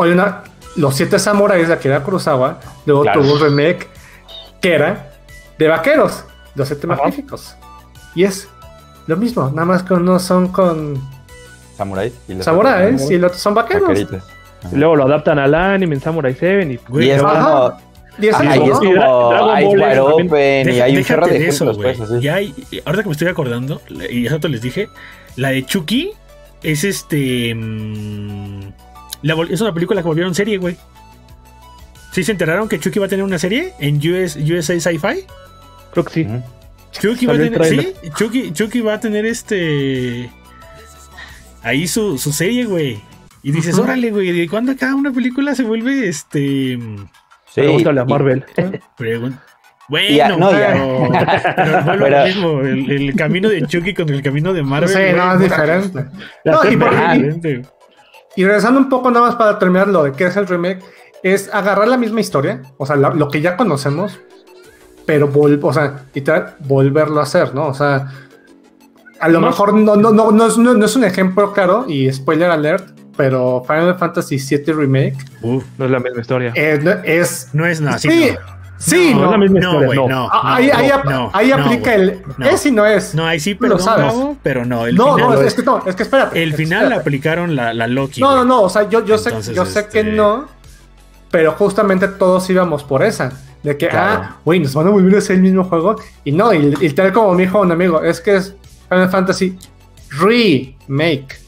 Hay una. Los siete samuráis de Akira Kurosawa. Luego Claro. tuvo un remake que era de vaqueros, los siete Ajá. magníficos. Y es lo mismo, nada más que unos son con Samuráis. y los samuráis otros y los otros son vaqueros. vaqueritos. Y luego lo adaptan al anime en Samurai 7 y Güey, Y es como, Y es ajá, y eso, como Dragon Ice Ball Open y Deja- hay un chorro de eso, güey. pues, así. Ya hay, ahorita que me estoy acordando, y ya te les dije, la de Chucky es este. mm, la es una película que volvieron serie, güey. ¿Sí se enteraron que Chucky va a tener una serie en US, USA Sci-Fi? creo que sí. Chucky va a tener. Sí. Chucky, Chucky va a tener este. Ahí su, su serie, güey. Y dices, órale, güey, ¿de cuándo acá una película se vuelve este. Sí, Pregúntale a Marvel. Pregun- Bueno, ya- no, ya. pero, pero vuelvo a Pero- lo mismo. El, el camino de Chucky contra el camino de Marvel. Sí, güey, no, es diferente. No, y por- pero- y- diferente. Y regresando un poco nada más para terminar lo de qué es el remake, es agarrar la misma historia, o sea, la- lo que ya conocemos, pero vol o sea, literal, volverlo a hacer, ¿no? O sea, a lo No. mejor no, no, no, no, es, no- no es un ejemplo claro, y spoiler alert, pero Final Fantasy VII Remake Uf, No es la misma historia. eh, no- es... no es nada. Sí, Sí, sí, no, no. es la misma no, historia. güey, no. no. Ah, ahí, ahí, ap- ahí aplica el... Es y no es. No, ahí sí, Lo pero sabes. no, pero no. El no, final, no, lo- es que no, es que espérate. el es final espérate. aplicaron la, la Loki. No, no, no, o sea, yo, yo Entonces, sé, yo sé que este- no, pero justamente todos íbamos por esa. De que, Claro. ah, güey, nos van a volver a hacer el mismo juego. Y no, y, y tal como me dijo un amigo, es que es Final Fantasy Remake.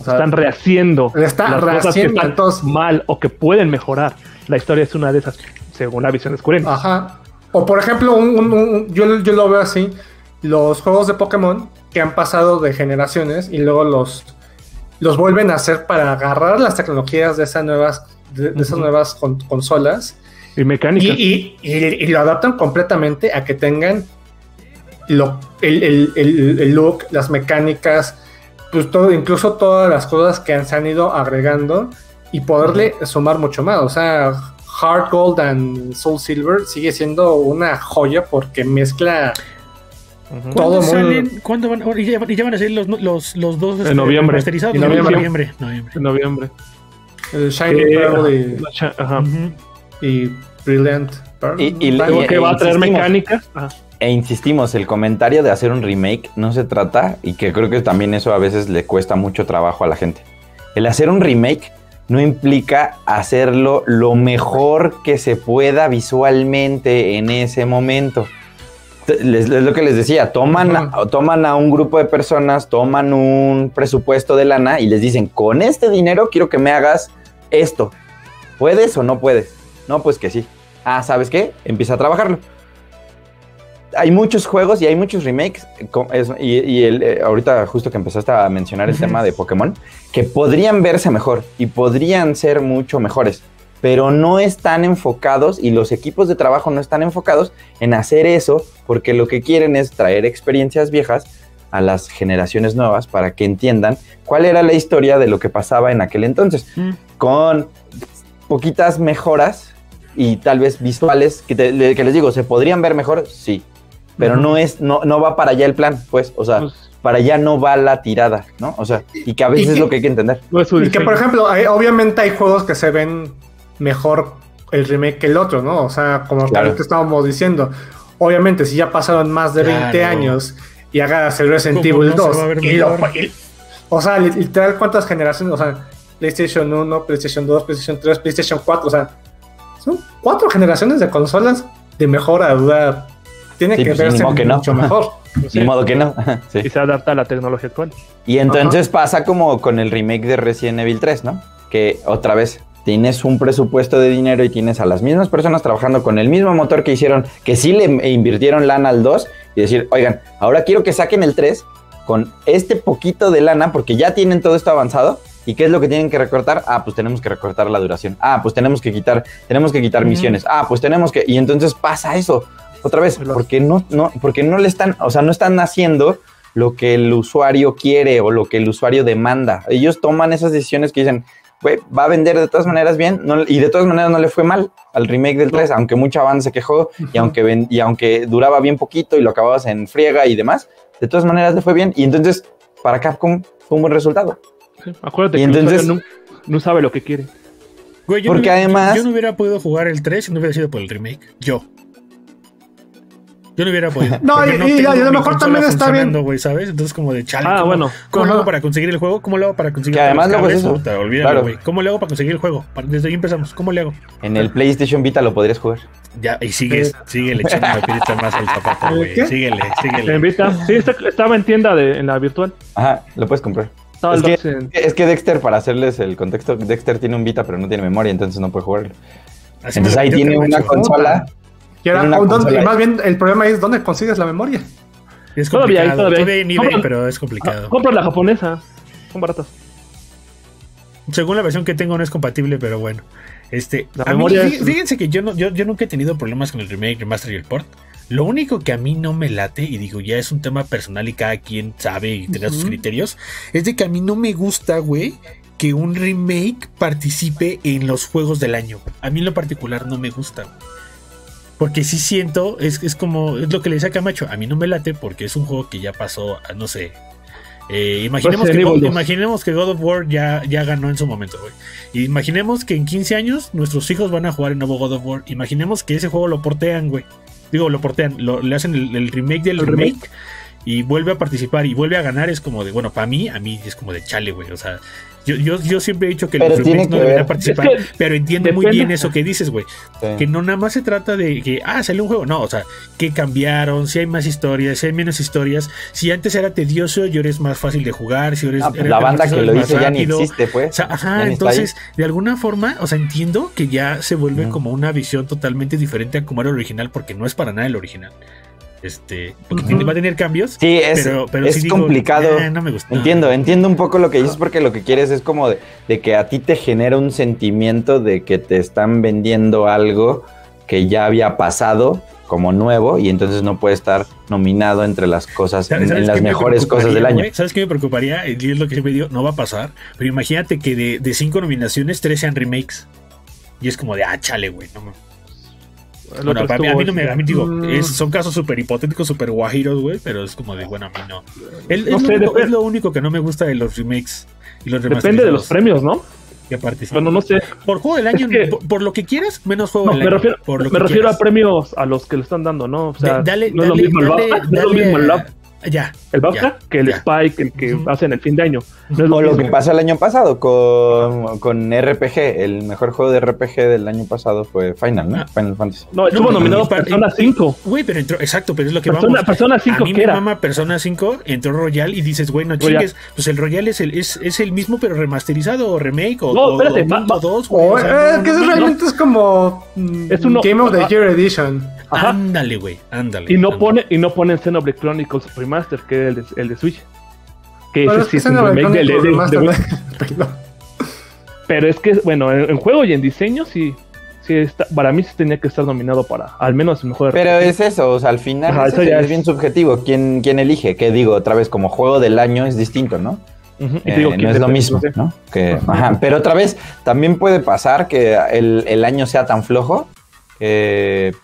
O sea, Están rehaciendo. Le está las cosas que rehaciendo, están entonces- mal o que pueden mejorar. La historia es una de esas, según la visión de Square Enix. Ajá. O por ejemplo, un- un- un- yo, yo lo veo así, los juegos de Pokémon que han pasado de generaciones y luego los, los vuelven a hacer para agarrar las tecnologías de esas nuevas, de, de esas nuevas con- consolas Y y, mecánica. y- y- y lo adaptan completamente a que tengan lo, el, el- el- el look, las mecánicas, pues todo, incluso todas las cosas que han, se han ido agregando y poderle sumar mucho más. O sea, Hard Gold and Soul Silver sigue siendo una joya porque mezcla Ujú. todo ¿Cuándo muy- salen? ¿Cuándo van? y ya, y ya van a salir los, los, los dos este, noviembre. En ¿no? noviembre. noviembre. noviembre. En noviembre. el Shiny Eh, Pearl y, Ajá. Y Brilliant Pearl. Y- y- que va a traer insistimos. mecánica. Ajá. E insistimos, el comentario de hacer un remake no se trata, y que creo que también eso a veces le cuesta mucho trabajo a la gente. El hacer un remake no implica hacerlo lo mejor que se pueda visualmente en ese momento. es lo que les decía, toman, a, toman a un grupo de personas, toman un presupuesto de lana y les dicen, con este dinero quiero que me hagas esto. ¿Puedes o no puedes? No, pues que sí. Ah, ¿sabes qué? Empieza a trabajarlo. Hay muchos juegos y hay muchos remakes. Y, el, eh, ahorita justo que empezaste a mencionar el tema de Pokémon, que podrían verse mejor y podrían ser mucho mejores pero no están enfocados y los equipos de trabajo no están enfocados en hacer eso porque lo que quieren es traer experiencias viejas a las generaciones nuevas para que entiendan cuál era la historia de lo que pasaba en aquel entonces, mm. con poquitas mejoras y tal vez visuales que, les digo, ¿se podrían ver mejor? Sí, pero no es, no, no va para allá el plan, pues, o sea, pues para allá no va la tirada, ¿no? O sea, y que a veces es lo que hay que entender. Y que, por ejemplo, obviamente hay juegos que se ven mejor el remake que el otro, ¿no? O sea, como claro. que estábamos diciendo, obviamente si ya pasaron más de 20 años y hagas el Resident Evil 2, o sea, literal, ¿cuántas generaciones? O sea, PlayStation 1, PlayStation 2, PlayStation 3, PlayStation 4, o sea, son cuatro generaciones de consolas de mejora, duda. Tiene que pues, verse mucho mejor. [LAUGHS] Ni modo que no. [LAUGHS] Y se adapta a la tecnología actual. Y entonces pasa como con el remake de Resident Evil 3, ¿no? Que otra vez tienes un presupuesto de dinero y tienes a las mismas personas trabajando con el mismo motor que hicieron, que sí le invirtieron lana al 2 y decir, oigan, ahora quiero que saquen el 3 con este poquito de lana porque ya tienen todo esto avanzado. ¿Y qué es lo que tienen que recortar? Ah, pues tenemos que recortar la duración. Ah, pues tenemos que quitar, tenemos que quitar misiones. Ah, pues tenemos que. Y entonces pasa eso otra vez, porque no, no, porque no le están, o sea, no están haciendo lo que el usuario quiere o lo que el usuario demanda. Ellos toman esas decisiones que dicen, va a vender de todas maneras bien y de todas maneras no le fue mal al remake del 3, aunque mucha banda se quejó y aunque, y aunque duraba bien poquito y lo acababas en friega y demás, de todas maneras le fue bien y entonces para Capcom fue un buen resultado. acuérdate que entonces, no, sabe lo que quiere. porque además... Yo no hubiera podido jugar el 3 si no hubiera sido por el remake. Yo. Yo no hubiera podido. [LAUGHS] No, y, a lo mejor también está bien. ¿sabes? Entonces, como de chale. Ah, ¿cómo, bueno. ¿Cómo lo hago para conseguir el juego? ¿Cómo lo hago para conseguir que además luego es eso. claro. ¿Cómo le hago para conseguir el juego? Desde ahí empezamos. ¿Cómo le hago? En el PlayStation Vita lo podrías jugar. Ya, y sigues, síguele echando la pirita más al zapato, güey. Síguele, síguele. En Vita. Sí, estaba en tienda de, en la virtual. Ajá, lo puedes comprar. Es que, es que, Dexter, para hacerles el contexto, Dexter tiene un Vita, pero no tiene memoria, entonces no puede jugarlo. entonces ahí tiene una consola más bien el problema es dónde consigues la memoria. Es todavía todavía, pero es complicado. Compra la japonesa, son baratas. Según la versión que tengo no es compatible, pero bueno. Este, la memoria fíjense que yo, no, yo, yo, nunca he tenido problemas con el remake, remaster y el port. Lo único que a mí no me late, y digo, ya es un tema personal y cada quien sabe y tiene sus criterios, es de que a mí no me gusta, güey, que un remake participe en los juegos del año. A mí en lo particular no me gusta. Porque sí siento, es, es como, es lo que le decía a Camacho, a mí no me late porque es un juego que ya pasó, a, no sé. Eh, imaginemos, que, God, imaginemos que God of War ya, ya ganó en su momento, güey. Imaginemos que en 15 años nuestros hijos van a jugar el nuevo God of War. Imaginemos que ese juego lo portean, güey. Digo, lo portean, lo, le hacen el, remake del remake y vuelve a participar y vuelve a ganar. Es como de, bueno, para mí, a mí es como de chale, güey. O sea, yo, yo, yo, siempre he dicho que los remakes no deberían participar, pero entiendo muy bien eso que dices, güey. Que no nada más se trata de que, ah, salió un juego. No, o sea, que cambiaron, si hay más historias, si hay menos historias. Si antes era tedioso y ahora es más fácil de jugar, si ahora es. Ah, pues la banda que lo hizo ya ni existe, pues. O sea, ajá, entonces, de alguna forma, o sea, entiendo que ya se vuelve como una visión totalmente diferente a como era el original, porque no es para nada el original. Este, porque va a tener cambios. Sí, es, pero, es complicado. Eh, no me gusta. Entiendo, entiendo un poco lo que dices porque lo que quieres es como de, que a ti te genera un sentimiento de que te están vendiendo algo que ya había pasado como nuevo y entonces no puede estar nominado entre las cosas, en, las mejores cosas del año. ¿Sabes qué me preocuparía? Y es lo que siempre digo, no va a pasar, pero imagínate que de, de cinco nominaciones, tres sean remakes. Y es como de, ah, chale, güey, no bueno, a mí no me. A mí digo, son casos súper hipotéticos, súper guajiros, güey, pero es como de, bueno, a mí no. es, lo único, que no me gusta de los remakes y los Depende de los premios, ¿no? Que Bueno, no sé. Por juego del año, por, lo que quieras, menos juego del me año. Refiero, me refiero a premios a los que le están dando, ¿no? O sea, dale, no es lo mismo el [LAUGHS] Ya. El Bauta, que el Spike, el que hacen el fin de año. No lo o lo que pasó el año pasado con, con, RPG. El mejor juego de RPG del año pasado fue Final, ¿no? Ah. Final Fantasy. No, estuvo nominado Persona 5. Güey, pero entró, exacto, pero es lo que Persona, vamos. Persona 5, a mí me mama Persona 5, entró Royal y dices, güey, no chingues. Pues el Royal es el, es, es el mismo, pero remasterizado o remake o. No, espérate, o, o dos, güey. O, eh, que eso realmente es como. Es un Game of the Year Edition. Ándale, güey, ándale. Y no, pone, y no ponen Xenoblade Chronicles Remaster, que es el de, el de Switch. Que Pero ese es sí que es un Xenoblade remake del de, Chronicles de- [LAUGHS] Pero es que, bueno, en, en juego y en diseño sí. sí está, para mí sí tenía que estar nominado para al menos el mejor. Pero es eso, o sea, al final Ajá, ese eso es, ya es es- bien subjetivo. ¿Quién, ¿Quién elige? Que digo, otra vez, como juego del año es distinto, ¿no? Y Eh, digo, no ¿quién es lo mismo, No sé. ¿no? Que, ajá, Pero otra vez, también puede pasar que el, el año sea tan flojo que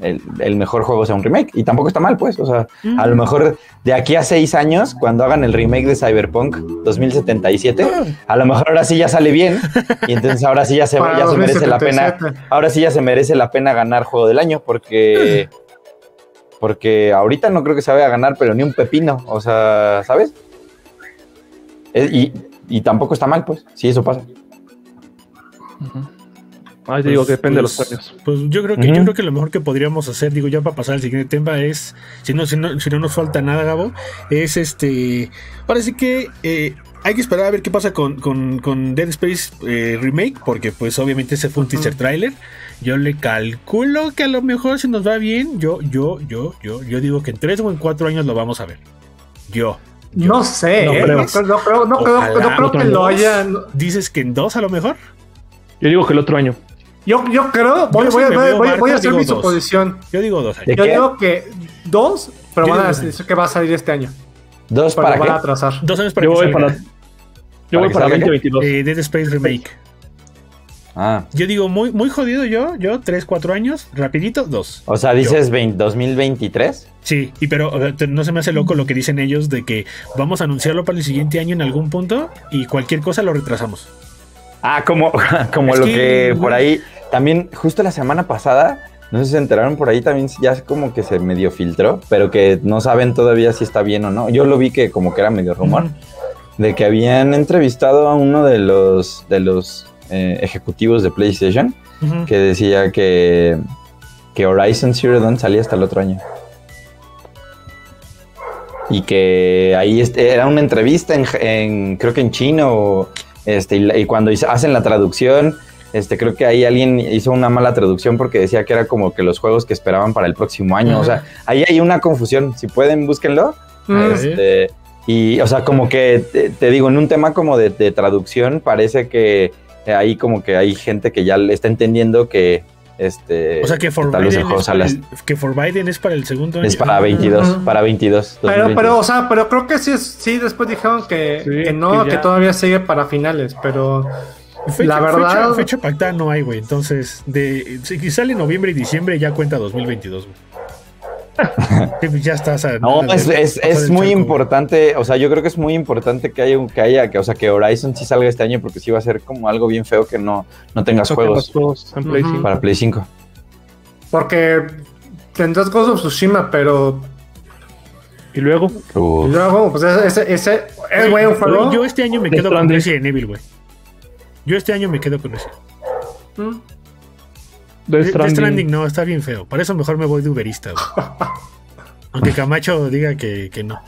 el, el mejor juego sea un remake. Y tampoco está mal, pues. O sea, a lo mejor de aquí a seis años, cuando hagan el remake de Cyberpunk 2077, a lo mejor ahora sí ya sale bien. Y entonces ahora sí ya se, ya se merece la pena. 2077. Ahora sí ya se merece la pena ganar juego del año porque. Porque ahorita no creo que se vaya a ganar, pero ni un pepino. O sea, ¿sabes? Eh, Y, y tampoco está mal, pues. Sí, eso pasa. Ay, te digo que Pues- depende pues- de los premios. Pues yo creo que yo creo que lo mejor que podríamos hacer, digo, ya para pasar al siguiente tema es, si no, si no, si no nos falta nada, Gabo, es este, ahora sí que eh, hay que esperar a ver qué pasa con, con, con Dead Space eh, Remake, porque pues obviamente ese fue un teaser trailer. Yo le calculo que a lo mejor si nos va bien, yo, yo, yo, yo, yo digo que en tres o en cuatro años lo vamos a ver. Yo. yo. No sé, No ¿eh? creo. no, creo, no creo, no creo, creo que ¿En lo hayan. ¿Dices que en dos a lo mejor? Yo digo que el otro año. Yo, yo creo, voy, Yo voy, voy- voy- Barca, voy a hacer mi dos. suposición. Yo digo dos ¿De años. Yo qué? digo que dos, pero Yo van a decir que va a salir este año. ¿Dos Pero para van a atrasar. Dos años para Yo que voy salga. para, yo ¿Para voy para salga qué? 2022. Eh, Dead Space Remake. Ah, Yo digo muy, muy jodido yo, yo, 3, 4 años, rapidito, dos. o sea, dices 20 2023. Sí, y pero no se me hace loco lo que dicen ellos de que vamos a anunciarlo para el siguiente año en algún punto y cualquier cosa lo retrasamos. Ah, como, [LAUGHS] como Es lo que, que, por ahí, también justo la semana pasada, no sé si se enteraron por ahí también, ya como que se medio filtró, pero que no saben todavía si está bien o no. Yo lo vi que como que era medio rumor, de que habían entrevistado a uno de los, de los eh, ejecutivos de PlayStation, que decía que, que Horizon Zero Dawn salía hasta el otro año. Y que ahí este, era una entrevista en, en- creo que en chino, o, este, y, cuando hacen la traducción, este, creo que ahí alguien hizo una mala traducción porque decía que era como que los juegos que esperaban para el próximo año. O sea, ahí hay una confusión. Si pueden, búsquenlo. Mm. Este, y, o sea, como que te, te digo, en un tema como de, de traducción, parece que ahí como que hay gente que ya le está entendiendo que este O sea que tal vez el Forbidden juego es, para el, que Forbidden es para el segundo año. es para 22, Ujú. para 22. Pero, 2022. pero, o sea, pero creo que sí, es- sí después dijeron que, Sí, que no, que todavía sigue para finales, pero Fecha, la verdad- fecha, fecha pactada no hay, güey. Entonces, de, si sale noviembre y diciembre, ya cuenta 2022, güey. [LAUGHS] Pues ya estás a No, de es, es, es muy charco, güey. importante, o sea, yo creo que es muy importante que haya, un- que haya, que, o sea, que Horizon sí salga este año porque sí va a ser como algo bien feo que no, no tengas juegos en Play. 5. para Play 5. porque tendrás Ghost of Tsushima, pero Y luego, Uf. luego, pues ese, ese es buen juego. Yo este año me quedo con. Resident Evil, güey. Yo este año me quedo con ese. Mm. Death Death Stranding. Stranding no, está bien feo. Para eso mejor me voy de Uberista, güey. [LAUGHS] Aunque Camacho diga que, que no.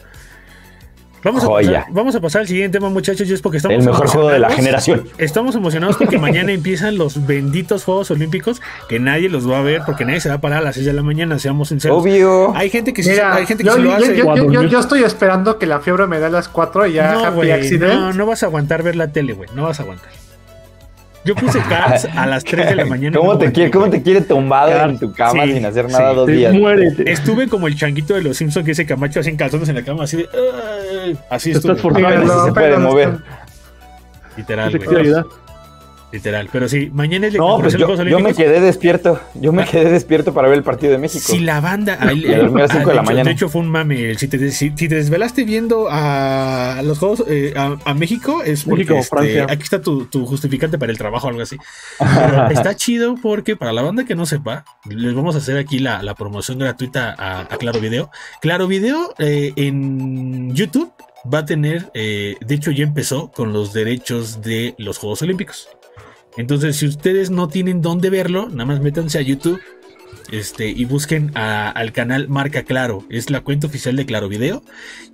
Vamos a, pasar, vamos a pasar al siguiente tema, muchachos. Y es porque estamos El mejor juego de la generación. Estamos emocionados porque mañana empiezan los benditos Juegos Olímpicos que nadie los va a ver porque nadie se va a parar a las 6 de la mañana, seamos sinceros. Obvio. Hay gente que sí, Mira, hay gente que yo, sí lo hace. yo- Cuando yo- yo- yo- yo estoy esperando que la fiebre me dé a las 4 y ya no, Happy no, no vas a aguantar ver la tele, güey. No vas a aguantar. Yo puse Cars a las 3 de la [LAUGHS] mañana. ¿Cómo, no te quiere, ¿Cómo te quiere tumbado en tu cama Sí, sin hacer nada sí. dos días? muérete. Estuve como el changuito de los Simpsons que ese Camacho así en calzones en la cama, así de. "Ay", así estuve. estás forzando. Si se puede mover. Literal, Te güey. Literal, pero sí, mañana es la No, pues de yo, los Juegos yo me quedé despierto. Yo me Ah. quedé despierto para ver el partido de México. Si la banda. Me dormí a las ah, de la hecho- mañana. De hecho, fue un mame. Si te, si- si te desvelaste viendo a los juegos eh, a, a México, es porque México, este, Francia. aquí está tu, tu justificante para el trabajo o algo así. [LAUGHS] Pero está chido porque para la banda que no sepa, les vamos a hacer aquí la, la promoción gratuita a, a Claro Video. Claro Video eh, en YouTube va a tener, eh, de hecho ya empezó con los derechos de los Juegos Olímpicos. Entonces, si ustedes no tienen dónde verlo, nada más métanse a YouTube este, y busquen a- al canal Marca Claro. Es la cuenta oficial de Claro Video.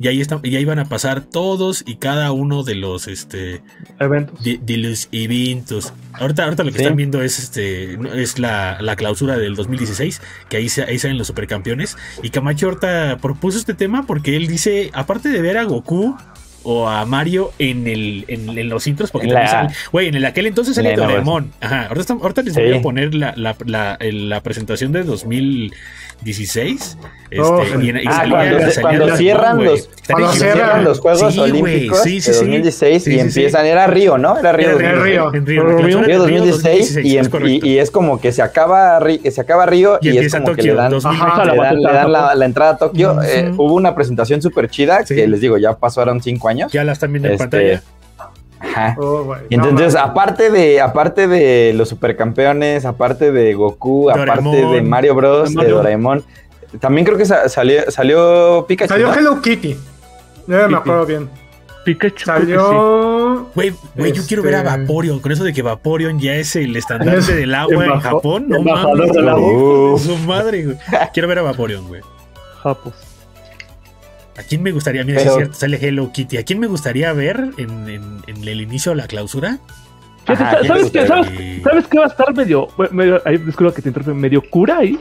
Y ahí, están, y ahí van a pasar todos y cada uno de los, este, Eventos. de, de los eventos. Ahorita, ahorita lo que Sí. están viendo es, este, es la, la clausura del 2016, que ahí, se- ahí salen los supercampeones. Y Camacho ahorita propuso este tema porque él dice, aparte de ver a Goku o a Mario en el en, en los intros, porque En también la- sale- güey, en el aquel entonces en salía Doraemon. Ajá, ahorita, estamos- ahorita les Sí. voy a poner la, la, la, presentación de 2016. Este, Oh, y en- y Ah, salía- cuando, salía cierran los, Cuando cierran los Juegos Sí, Olímpicos sí, sí, de sí. 2016 Sí, y sí, sí. empiezan, era Río, ¿no? Era Río. Era En 2016. Río. En Río, Río la clausura Río de 2016 y, es em- y, y es como que se acaba se acaba Río Y y, es como que le dan, 2020. Ajá, le la dan, le batuta, dan la, la entrada a Tokio. Eh, hubo una presentación súper chida que les digo, ya pasaron cinco años. Ya la están viendo en Este, pantalla. Ajá. Oh, güey. Y No, entonces, aparte de, aparte de los supercampeones, aparte de Goku, aparte de Mario Bros, De. Doraemon, también creo que sa- salió, salió Pikachu. Salió ¿no? Hello Kitty. No me acuerdo bien. Pikachu. Salió. Güey, güey, yo quiero ver a Este- Vaporeon. Con eso de que Vaporeon ya es el estandarte Es del agua en Japón. No mames. Su madre, güey. Quiero ver a Vaporeon, güey. Japos. ¿A quién me gustaría? Mira, si Pero- es cierto, sale Hello Kitty. ¿A quién me gustaría ver en, en- en el inicio de la clausura? Fíjate, Ajá, ¿quién ¿sabes, qué, gustaría? ¿sabes, ¿Sabes qué va a estar medio, medio ahí disculpa que te interrumpa, medio cura ahí?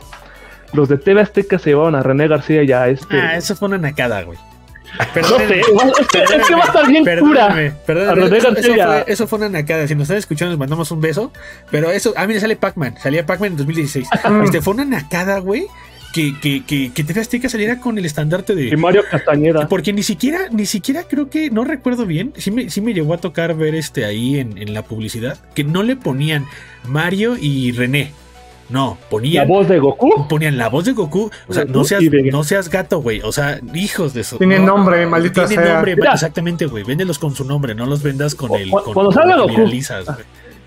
Los de TV Azteca se llevaban a René García y a este. Ah, eso fue una nacada, güey. no sé, Perdónenme, es que, es que va a estar bien cura. Perdónenme, perdónenme. A René Eso, eso García. fue, eso fue una nacada. Si nos están escuchando, les mandamos un beso. Pero eso, a mí me sale Pac-Man. Salía Pac-Man en 2016. este, fue una nacada, güey. Que, que, que, que TV Azteca saliera con el estandarte de. Y Mario Castañeda. Porque ni siquiera, ni siquiera creo que, no recuerdo bien, sí me, sí me llegó a tocar ver este ahí en, en la publicidad, que no le ponían Mario y René. No, La ponían, voz de Goku. ponían la voz de Goku. O sea, no seas, no seas gato, güey. O sea, hijos de su. Tiene no, nombre, maldita Tiene sea. nombre, Mira. exactamente, güey. Véndelos con su nombre, no los vendas con el. Con, cuando salga Goku.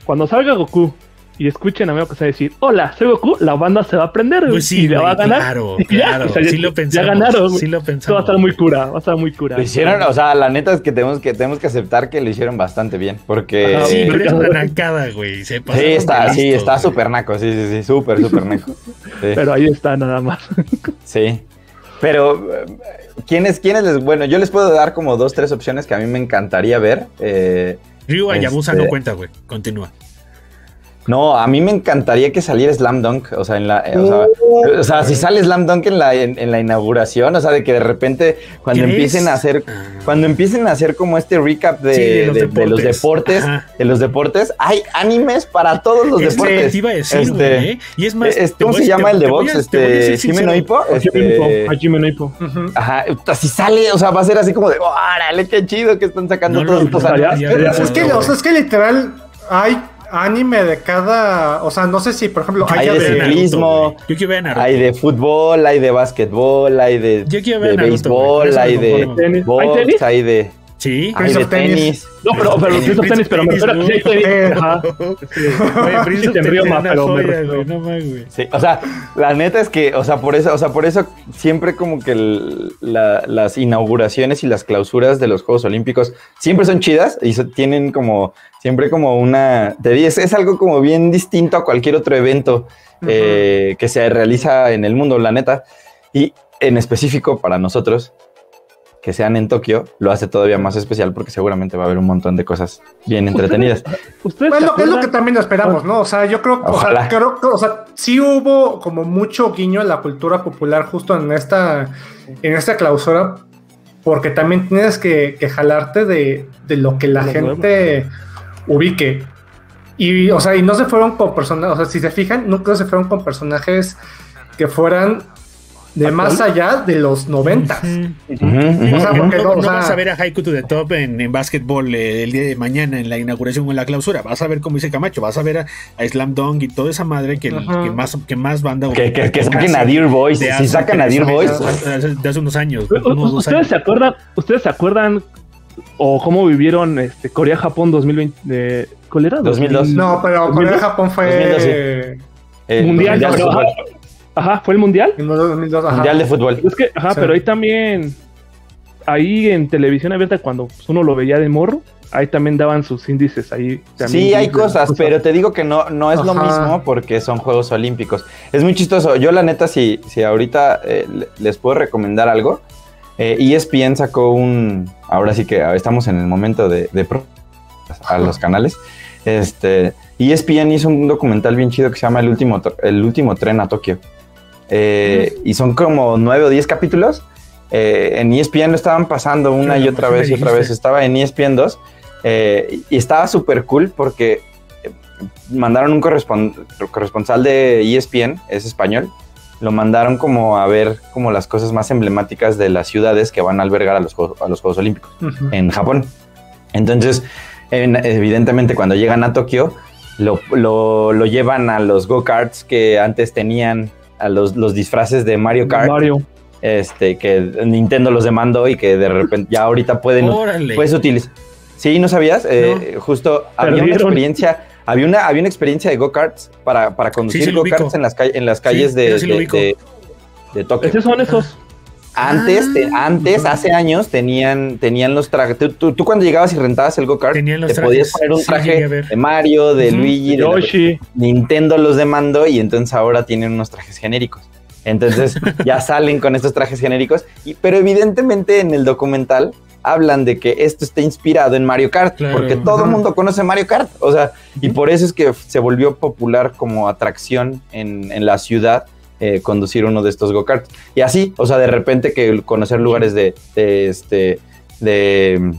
Cuando salga Goku y escuchen a Meo que se va a decir, hola, soy Goku, la banda se va a aprender güey, Pues sí, y le va a ganar. claro, [LAUGHS] ya, claro. o sea, ya- sí lo ya pensamos. ganaron, Sí lo Esto va a pensamos. estar muy cura, va a estar muy cura. Lo hicieron, o sea, la neta es que tenemos que, tenemos que aceptar que lo hicieron bastante bien. Porque. Ajá, Sí, Eh, pero es [LAUGHS] una nacada, güey. Se Sí, está, sí, está súper naco, sí, sí, sí, súper, súper naco. Sí, Pero ahí está nada más. [LAUGHS] sí. Pero, eh, ¿quiénes, quiénes les, bueno, yo les puedo dar como dos, tres opciones que a mí me encantaría ver. Eh, Ryu Hayabusa Este- no cuenta, güey. Continúa. No, a mí me encantaría que saliera Slam Dunk, o sea, en la, eh, o sea, o sea, si sale Slam Dunk en la, en, en la inauguración, o sea, de que de repente cuando empiecen a hacer, Ah. cuando empiecen a hacer como este recap de, Sí, de de- los de los deportes. deportes, Ajá. de los deportes, hay animes para todos los Este, deportes. te iba a decir, Este, güey. ¿eh? Y es más. es- te ¿Cómo voy se llama te- el de box? a- Este. A Este, Hippo. Ujú. Ajá, si sale, o sea, va a ser así como de, órale, qué chido que están sacando No, todos no, estos no, animes. es, que, o sea, es que literal hay anime de cada. O sea, no sé si, por ejemplo, Hay haya de ciclismo, güey. Yo quiero ver a Naruto. Hay de fútbol, hay de básquetbol, hay de, Yo quiero ver de Naruto, béisbol, hay de. ¿Hay box, tenis? hay de, Sí. hay Prince de of Tennis. tenis. No, pero, pero Prince of Tennis, pero me of espera, sí. Ajá. Prince of te Tennis río más, pero me joya, refiero. güey. No güey. Sí, o sea, la neta es que, o sea, por eso, o sea, por eso siempre como que el- la- las inauguraciones y las clausuras de los Juegos Olímpicos siempre son chidas y so- tienen como, siempre como una, te es, es algo como bien distinto a cualquier otro evento eh, que se realiza en el mundo, la neta. Y en específico para nosotros, que sean en Tokio, lo hace todavía más especial porque seguramente va a haber un montón de cosas bien entretenidas. [LAUGHS] ¿Ustedes lo, es lo que también esperamos, ¿no? O sea, yo creo, o sea, Ojalá. creo que, o sea, sí hubo como mucho guiño a la cultura popular justo en esta, en esta clausura, porque también tienes que, que jalarte de, de lo que la Lo gente ubique. Y, o sea, y no se fueron con personajes, o sea, si se fijan, nunca se fueron con personajes que fueran de más allá de los 90. O sea, porque no, vas a ver a Haiku to the Top en, en básquetbol eh, el día de mañana en la inauguración o en la clausura. Vas a ver, como dice Camacho, vas a ver a, Slam Dunk y toda esa madre que, que más, que más banda. Que, que, saquen a Dear Boys. Si sacan a Dear Boys. De hace unos años. ¿Ustedes, Se acuerdan, ¿Ustedes se acuerdan o cómo vivieron este, Corea-Japón 2020? De, ¿Cuál era? 2002. No, pero Corea-Japón fue. mundial. Ajá, fue el mundial. Mundial de fútbol. Es que, ajá, pero ahí también, ahí en televisión abierta, cuando uno lo veía de morro, ahí también daban sus índices ahí. Sí, hay cosas, pero te digo que no, no es lo mismo porque son Juegos Olímpicos. Es muy chistoso. Yo la neta, si, si ahorita eh, les puedo recomendar algo, eh, ESPN sacó un, ahora sí que estamos en el momento de, de a los canales. Este, ESPN hizo un documental bien chido que se llama El último, el último tren a Tokio. Eh, y son como nueve o diez capítulos. Eh, en ESPN lo estaban pasando una y otra vez y otra vez. Estaba en ESPN 2 eh, y estaba súper cool porque mandaron un corresponsal de ESPN, es español, lo mandaron como a ver como las cosas más emblemáticas de las ciudades que van a albergar a los, a los Juegos Olímpicos en Japón. Entonces, evidentemente cuando llegan a Tokio, lo, lo llevan a los go-karts que antes tenían a los, los disfraces de Mario Kart. Mario. Este, que Nintendo los demandó y que de repente ya ahorita pueden puedes utilizar. Sí, ¿no sabías? Eh, justo había una experiencia, había una, había una experiencia de go-karts para, para conducir go-karts en las, en las calles de, de, de, Tokio. ¿Esos son esos? Antes, ah. antes, hace años, tenían, tenían los trajes. Tú, cuando llegabas y rentabas el go-kart, te podías poner un traje de Mario, de Luigi, de Yoshi. Nintendo los demandó y entonces ahora tienen unos trajes genéricos. Entonces [LAUGHS] ya salen con estos trajes genéricos, y, pero evidentemente en el documental hablan de que esto está inspirado en Mario Kart, porque todo el mundo conoce Mario Kart, o sea, y por eso es que se volvió popular como atracción en, en la ciudad eh, conducir uno de estos go-karts. Y así, o sea, de repente que conocer lugares de, este, de,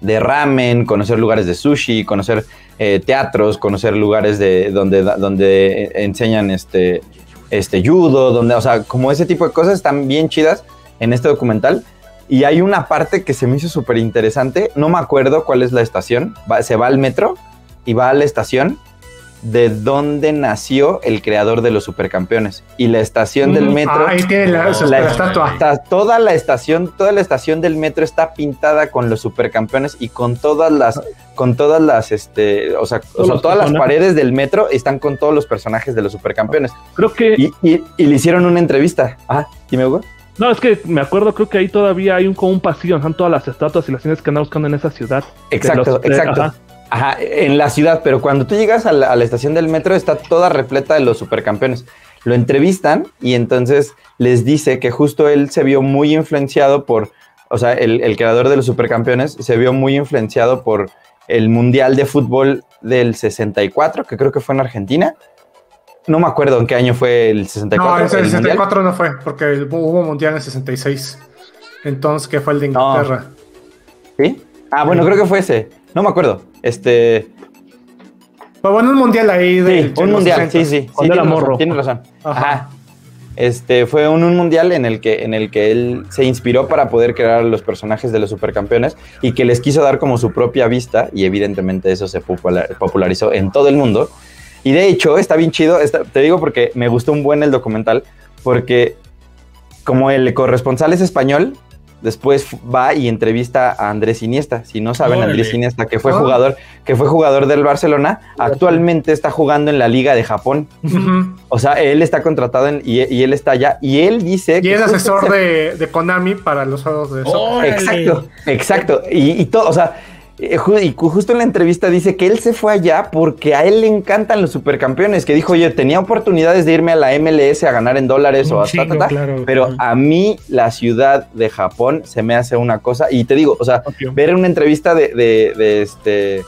de, ramen, conocer lugares de sushi, conocer eh, teatros, conocer lugares de donde, donde enseñan este, este judo, donde, o sea, como ese tipo de cosas están bien chidas en este documental. Y hay una parte que se me hizo súper interesante, no me acuerdo cuál es la estación, se va al metro y va a la estación de dónde nació el creador de los supercampeones. Y la estación del metro. ahí tiene la, estatua. toda la estación, toda la estación del metro está pintada con los supercampeones y con todas las, con todas las, este, o sea, todas las paredes del metro están con todos los personajes de los supercampeones. Creo que. Y, le hicieron una entrevista. Ah, dime, Hugo. No, es que me acuerdo, creo que ahí todavía hay un, como un pasillo, están todas las estatuas y las tienes que andar buscando en esa ciudad. Exacto, exacto. Ajá, en la ciudad, pero cuando tú llegas a la, estación del metro está toda repleta de los supercampeones. Lo entrevistan y entonces les dice que justo él se vio muy influenciado por, o sea, el, el creador de los supercampeones se vio muy influenciado por el Mundial de Fútbol del 64, que creo que fue en Argentina. No me acuerdo en qué año fue el 64. No, el, 64 no fue, porque hubo Mundial en el 66. Entonces, ¿qué fue el de Inglaterra? ¿Sí? Ah, bueno, creo que fue ese. No me acuerdo. Este. Pero bueno, un mundial ahí de. Sí, un mundial, sí, sí. sí tiene razón, tiene razón. Ajá. Este fue un, un, mundial en el, que, en el que él se inspiró para poder crear los personajes de los supercampeones y que les quiso dar como su propia vista y evidentemente eso se popularizó en todo el mundo. Y de hecho está bien chido, te digo porque me gustó un buen el documental, porque como el corresponsal es español, Después va y entrevista a Andrés Iniesta. Si no saben, Andrés Iniesta, que fue jugador, que fue jugador del Barcelona, actualmente está jugando en la Liga de Japón. O sea, él está contratado y, él está allá. Y él dice y es asesor [LAUGHS] de, Konami para los juegos de Exacto, exacto. Y, y todo, o sea, y justo en la entrevista dice que él se fue allá porque a él le encantan los supercampeones, que dijo, oye, tenía oportunidades de irme a la MLS a ganar en dólares o a pero a mí la ciudad de Japón se me hace una cosa, y te digo, o sea, ver una entrevista de, de este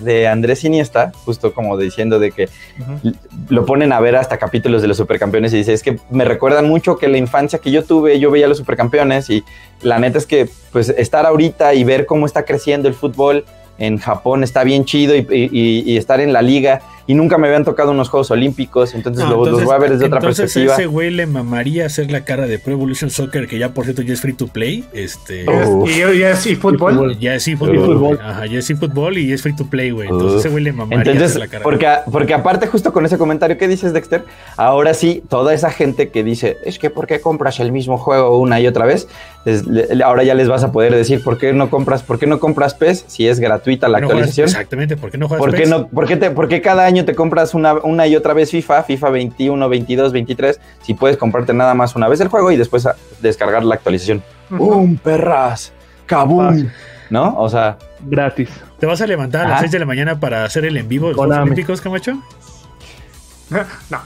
de Andrés Iniesta, justo como diciendo de que lo ponen a ver hasta capítulos de los supercampeones y dice, es que me recuerdan mucho que la infancia que yo tuve, yo veía a los supercampeones y la neta es que pues estar ahorita y ver cómo está creciendo el fútbol en Japón está bien chido y, y- y estar en la liga y nunca me habían tocado unos Juegos Olímpicos, entonces No, lo- los voy a ver desde otra entonces perspectiva. ese güey le mamaría hacer la cara de Pro Evolution Soccer, que ya por cierto ya es free to play. Este. Oh. Y, y, es- fútbol. Ya es eFootball. Ajá, ya es eFootball y es free to play, güey. Entonces Uf. ese güey le mamaría Entonces, hacer la cara. porque, porque aparte justo con ese comentario que dices, Dexter, ahora sí, toda esa gente que dice, es que ¿por qué compras el mismo juego una y otra vez? Le- ahora ya les vas a poder decir, ¿por qué no compras, por qué no compras PES si es gratuita la ¿Por qué no juegas- actualización? exactamente, ¿por qué no juegas ¿Por qué, PES? no, por, qué te- por qué cada año te compras una, una y otra vez FIFA, FIFA 21, 22, 23, si puedes comprarte nada más una vez el juego y después a- descargar la actualización? ¡Bum, perras! ¡Kabum! Fácil. ¿No? O sea, Gratis. ¿Te vas a levantar a las Ajá. 6 de la mañana para hacer el en vivo de los Konami. Olímpicos, Camacho? [LAUGHS] No.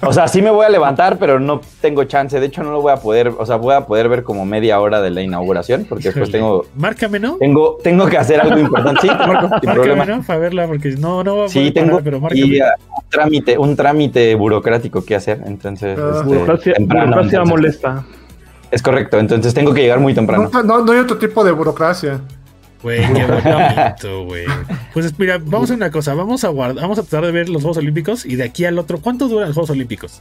[LAUGHS] o sea, sí me voy a levantar, pero no tengo chance. De hecho, no lo voy a poder, o sea, voy a poder ver como media hora de la inauguración, porque después tengo, Márcame, ¿no? tengo, tengo que hacer algo importante. Sí, te marco, sin Márcame, problema. ¿no? Para verla, porque no, no va a Sí, poder tengo parar, pero márcame. y, uh, un trámite, un trámite burocrático que hacer. Entonces, Ah. este, Burocracia, temprano, burocracia entonces. molesta. Es correcto, entonces tengo que llegar muy temprano. No, no, no hay otro tipo de burocracia. Güey, qué bonito, güey. Pues mira, vamos a hacer una cosa. Vamos a guardar, vamos a tratar de ver los Juegos Olímpicos y de aquí al otro. ¿Cuánto duran los Juegos Olímpicos?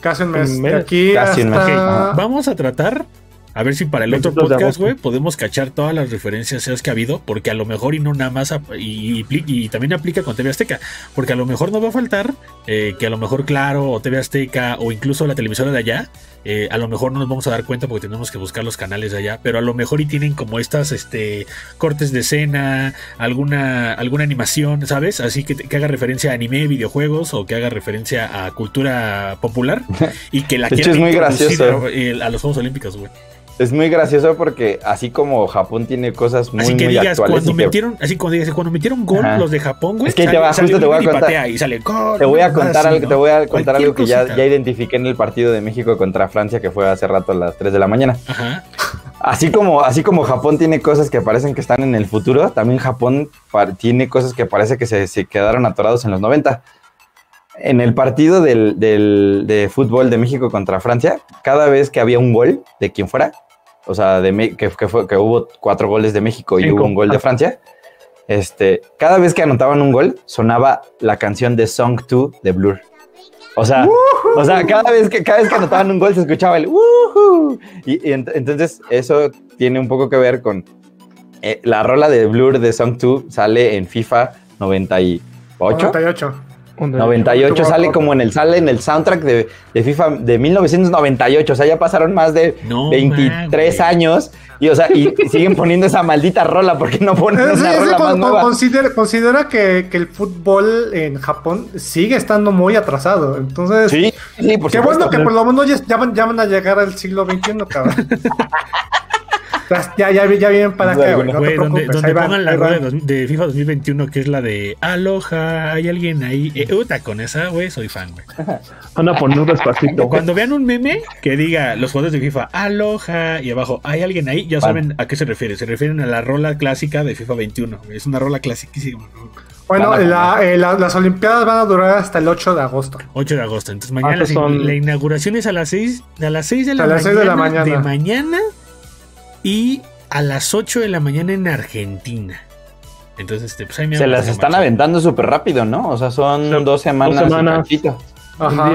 Casi un mes. Un De mes. aquí Casi un mes. hasta... Ok, Vamos a tratar. A ver si para el otro 22 de podcast, güey, podemos cachar todas las referencias que ha habido, porque a lo mejor y no nada más, y, y pli- y también aplica con TV Azteca, porque a lo mejor no va a faltar eh, que a lo mejor Claro o TV Azteca o incluso la televisora de allá, eh, a lo mejor no nos vamos a dar cuenta porque tenemos que buscar los canales de allá, pero a lo mejor y tienen como estas este, cortes de escena, alguna, alguna animación, ¿sabes? Así que, que haga referencia a anime, videojuegos o que haga referencia a cultura popular [LAUGHS] y que la quieran es muy gracioso. a, eh, a los Juegos Olímpicos, güey. Es muy gracioso porque así como Japón tiene cosas muy, Así que muy digas, actuales cuando que- metieron, así como digas, cuando metieron gol Ajá. los de Japón, güey. Es que ahí te va, justo un te voy a contar- patea y sale gol. Te voy a una contar mamada algo, te voy a contar algo que ya, ya identifiqué en el partido de México contra Francia que fue hace rato a las 3 de la mañana. Ajá. Así como, así como Japón tiene cosas que parecen que están en el futuro, también Japón tiene cosas que parece que se, se quedaron atorados en los 90. En el partido del, del- de fútbol de México contra Francia, cada vez que había un gol de quien fuera, o sea, de, que, que fue, que hubo cuatro goles de México y Cinco. hubo un gol de. Francia, este, cada vez que anotaban un gol, sonaba la canción de Song 2 de Blur. O sea, o sea, cada vez que cada vez que anotaban un gol se escuchaba el "Woohoo". y, y ent- entonces eso tiene un poco que ver con eh, la rola de Blur de Song 2 sale en FIFA 98. 98. 98 sale como en el sale en el soundtrack de, de FIFA de 1998, o sea, ya pasaron más de No 23 mames. años y o sea, y [LAUGHS] siguen poniendo esa maldita rola porque no ponen Es- una más con- nueva. considera, considera que, que el fútbol en Japón sigue estando muy atrasado. Entonces, Sí, sí, por qué supuesto. bueno que por lo menos ya, ya van, ya van a llegar al siglo XXI, cabrón. [LAUGHS] ya, ya, ya vienen para acá, güey. No te donde, donde van, pongan la rueda de, FIFA 2021, que es la de Aloha, hay alguien ahí. Eh, uta, con esa, güey, soy fan, güey. [LAUGHS] Van a poner un despacito. Cuando vean un meme que diga los jugadores de FIFA Aloha y abajo hay alguien ahí, ya Van. saben a qué se refiere. Se refieren a la rola clásica de FIFA 21. güey. Es una rola clasicísima. Bueno, la- eh, la- las Olimpiadas van a durar hasta el 8 de agosto. 8 de agosto. Entonces mañana Ah, pues la- son- la inauguración es a las 6, a las 6 de la, A las mañana, seis de la mañana. de mañana y a las 8 de la mañana en Argentina. Entonces, este, pues ahí me Se las están aventando súper rápido, ¿no? O sea, son dos semanas, dos semanas. y cachito. Un Ajá.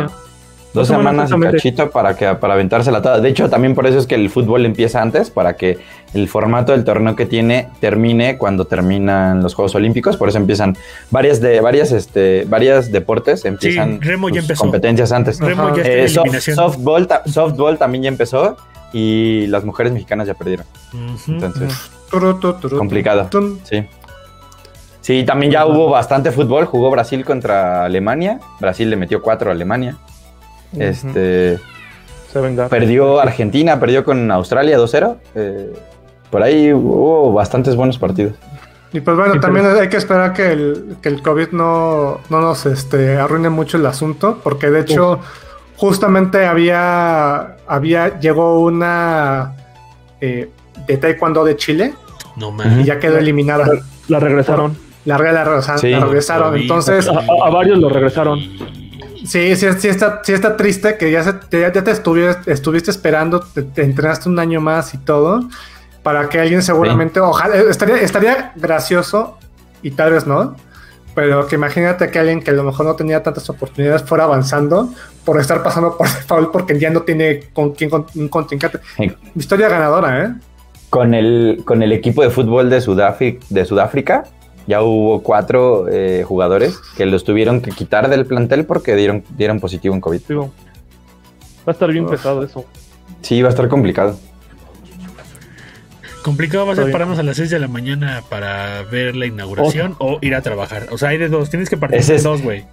Dos Dos semanas exactamente. cachito para que para aventársela toda. De hecho, también por eso es que el fútbol empieza antes, para que el formato del torneo que tiene termine cuando terminan los Juegos Olímpicos. Por eso empiezan varias de varias este varias deportes empiezan Remo ya empezó. competencias antes. Remo ya está en Eh, soft- softball, softball también ya empezó y las mujeres mexicanas ya perdieron. Entonces, complicado. Sí. Sí, también ya hubo bastante fútbol. Jugó Brasil contra Alemania. Brasil le metió cuatro a Alemania. Este Se venga. perdió Argentina, perdió con Australia 2-0. Eh, por ahí hubo bastantes buenos partidos. Y pues bueno, también hay que esperar que el, que el COVID no, no nos este, arruine mucho el asunto, porque de hecho, justamente había, había, llegó una eh, de Taekwondo de Chile No y ya quedó eliminada. La regresaron. La, la, Sí. regresaron. Vi, Entonces, a- varios lo regresaron. sí, sí, sí está, sí está triste que ya, se, ya, ya te estuviste, estuviste esperando, te, te entrenaste un año más y todo, para que alguien seguramente, ojalá, estaría, estaría gracioso y tal vez no, pero que imagínate que alguien que a lo mejor no tenía tantas oportunidades fuera avanzando por estar pasando por [LAUGHS] default porque ya no tiene con quién con, un contrincante. Historia ganadora, ¿eh? Con el, con el equipo de fútbol de Sudáfrica, de Sudáfrica ya hubo cuatro eh, jugadores que los tuvieron que quitar del plantel porque dieron, dieron positivo en COVID. Va a estar bien pesado eso. Sí, va a estar complicado. Complicado va a ser pararnos a las 6 de la mañana para ver la inauguración o ir a trabajar. O sea, hay de dos. Tienes que partir de dos, güey.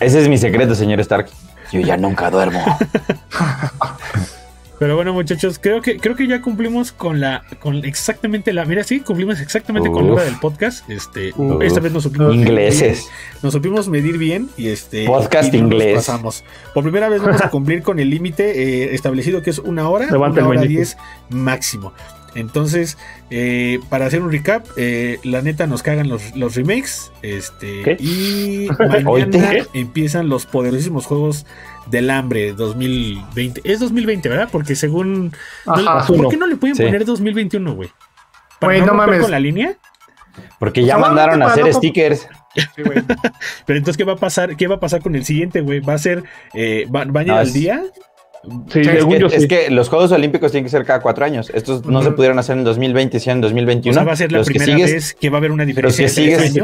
Ese es mi secreto, señor Stark. Yo ya nunca duermo. [LAUGHS] Pero bueno, muchachos, creo que creo que ya cumplimos con la con exactamente la, mira, sí, cumplimos exactamente con la hora del podcast. Este, esta vez nos supimos ingleses. nos supimos medir bien y este podcast inglés. pasamos. Por primera vez vamos a cumplir con el límite eh, establecido que es una hora, una hora diez máximo. Entonces, eh, para hacer un recap, eh, la neta nos cagan los, los remakes. Este, y [LAUGHS] mañana empiezan los poderosísimos juegos del hambre 2020. Es 2020, ¿verdad? Porque según. ¿Por qué no le pueden poner 2021, güey? ¿Para no, mames. con la línea? Porque ya mandaron a hacer stickers. [LAUGHS] Pero entonces, ¿qué va a pasar? ¿Qué va a pasar con el siguiente, güey? ¿Va a ser. Eh, ¿Va, a ir al día? Sí, es, que, los Juegos Olímpicos tienen que ser cada cuatro años. Estos no se pudieron hacer en 2020, sino en 2021. va a ser la primera vez que va a haber una diferencia. Los que sigues,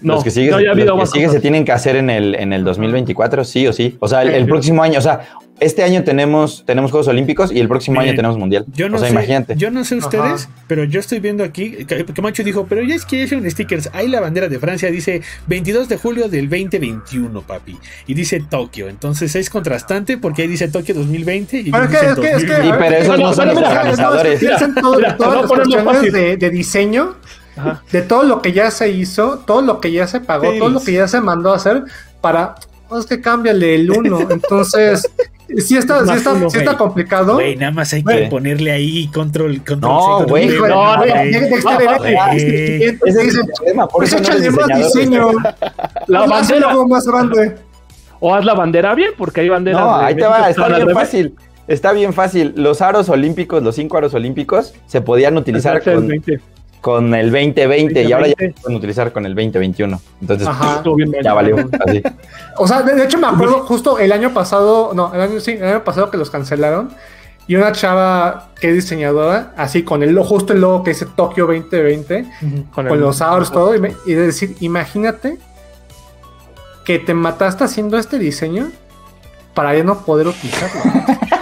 no, los que sigue, se tienen que hacer en el, en el 2024, sí o sí. O sea, el, próximo año, o sea, este año tenemos, tenemos Juegos Olímpicos y el próximo año tenemos Mundial. Yo no o sea, sé, imagínate. Yo no sé ustedes, pero yo estoy viendo aquí que, Macho dijo, pero ya es que son stickers. Ahí la bandera de Francia dice 22 de julio del 2021, papi. Y dice Tokio. Entonces es contrastante porque ahí dice Tokio 2020 y pero dice es que, y pero esos no, son los organizadores. todas las cuestiones de, de diseño de todo lo que ya se hizo, todo lo que ya se pagó, todo lo que ya se mandó a hacer para, es que cámbiale el uno. [LAUGHS] Entonces, sí está, sí está, sí está complicado. Güey, nada más hay que ponerle ahí control, control No, güey, no, no, Ese es el problema, por eso échale más diseño. La bandera más grande. O haz la bandera bien, porque hay banderas. No, ahí te va, está bien fácil. Está bien fácil. Los aros olímpicos, los cinco aros olímpicos, se podían utilizar con, con el 2020 y ahora ya se pueden utilizar con el 2021. Entonces, ya valió. Así. O sea, de, hecho me acuerdo justo el año pasado, no, el año, sí, el año pasado que los cancelaron y una chava que es diseñadora, así con el justo el logo que dice Tokio 2020, con, los ahorros, todo, y, y de decir, imagínate que te mataste haciendo este diseño para ya no poder utilizarlo. [LAUGHS]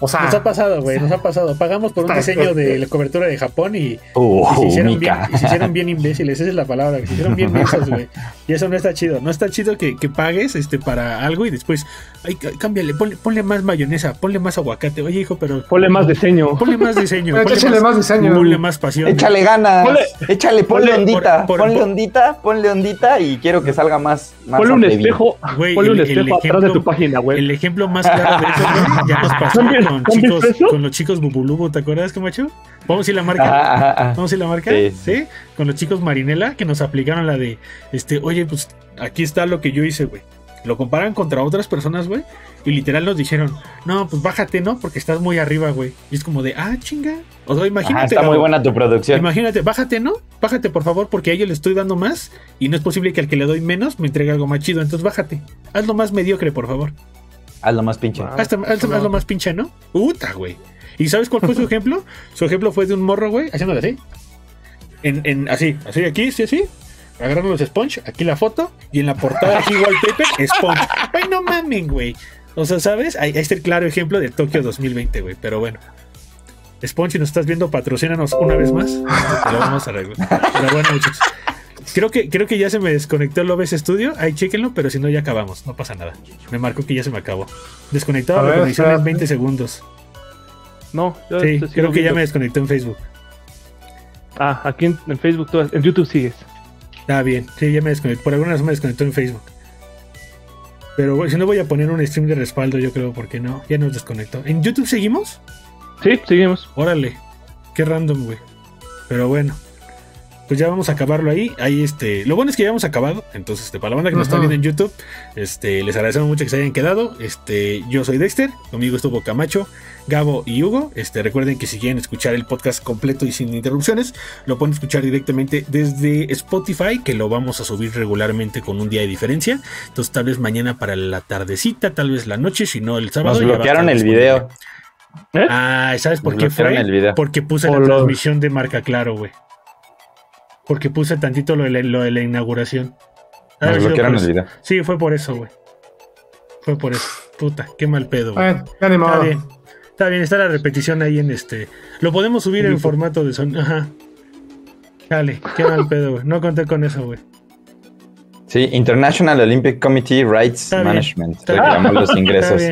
O sea, nos ha pasado, güey, nos ha [LAUGHS] pasado. Pagamos por un diseño de la cobertura de Japón y, uh, se, hicieron bien, se, hicieron bien, imbéciles, esa es la palabra, se hicieron bien mensos, güey. Y eso no está chido. No está chido que, que, pagues este para algo y después, ay, cámbiale, ponle, ponle, más mayonesa, ponle más aguacate. Oye, hijo, pero. Ponle más diseño. Ponle más diseño. ponle échale más, diseño. Ponle más pasión. Échale ganas. Ponle, échale, ponle, ondita. ponle ondita, ponle ondita y quiero que salga más. más ponle un espejo. Güey, ponle un espejo atrás de tu página, güey. El ejemplo más claro de eso, ya nos pasó con chicos con los chicos Bubulubu, ¿te acuerdas, Camacho? Vamos a ir la marca. Vamos a ir la marca. Sí, Con los chicos Marinela que nos aplicaron la de, este, oye, pues aquí está lo que yo hice, güey. Lo comparan contra otras personas, güey. Y literal nos dijeron, no, pues bájate, ¿no? Porque estás muy arriba, güey. Y es como de, ah, chinga. O sea, imagínate. está muy buena tu producción. Imagínate, bájate, ¿no? Bájate, por favor, porque a ellos le estoy dando más. Y no es posible que al que le doy menos me entregue algo más chido. Entonces bájate. Hazlo más mediocre, por favor. Hazlo más pinche. hazlo más pinche, ¿no? Puta, güey. ¿Y sabes cuál fue su ejemplo? [LAUGHS] Su ejemplo fue de un morro, güey, haciéndolo así. En, en, así, así, aquí, sí, así. Agarrando los sponge, aquí la foto, y en la portada aquí wallpaper, [LAUGHS] sponge. Ay, no mamen, güey. O sea, ¿sabes? Ahí, está el claro ejemplo de Tokio 2020, güey. Pero bueno. Sponge, si nos estás viendo, patrocínanos una vez más. [LAUGHS] Te lo vamos a arreglar. Pero bueno, muchachos. Creo que, creo que ya se me desconectó el OBS Studio. Ahí chequenlo, pero si no, ya acabamos. No pasa nada. Me marcó que ya se me acabó. Desconectado la conexión en 20 segundos. No, sí, creo que ya me desconectó en Facebook. Ah, aquí en, Facebook, en YouTube sigues. Ah, bien. Sí, ya me desconectó. Por alguna razón me desconectó en Facebook. Pero si no voy a poner un stream de respaldo, yo creo, porque no, ya nos desconectó. ¿En YouTube seguimos? Sí, seguimos. Órale. Qué random, güey. Pero bueno. Pues ya vamos a acabarlo ahí. Ahí este, lo bueno es que ya hemos acabado. Entonces, este, para la banda que nos está viendo en YouTube, este, les agradecemos mucho que se hayan quedado. Este, yo soy Dexter, conmigo estuvo Camacho, Gabo y Hugo. Este, recuerden que si quieren escuchar el podcast completo y sin interrupciones, lo pueden escuchar directamente desde Spotify, que lo vamos a subir regularmente con un día de diferencia. Entonces, tal vez mañana para la tardecita, tal vez la noche, si no el sábado. Nos bloquearon el video. ¿Eh? Ah, ¿sabes por qué fue? El video. Porque puse la transmisión de marca claro, güey. Porque puse tantito lo de la, lo de la inauguración. Bloquearon el video. Sí, fue por eso, güey. Fue por eso. Puta, qué mal pedo, güey. Está bien. Está bien, está la repetición ahí en este. Lo podemos subir en formato de son. Ajá. Dale, qué mal pedo, güey. No conté con eso, güey. Sí, International Olympic Committee Rights Management. Reclamó los [LAUGHS] ingresos.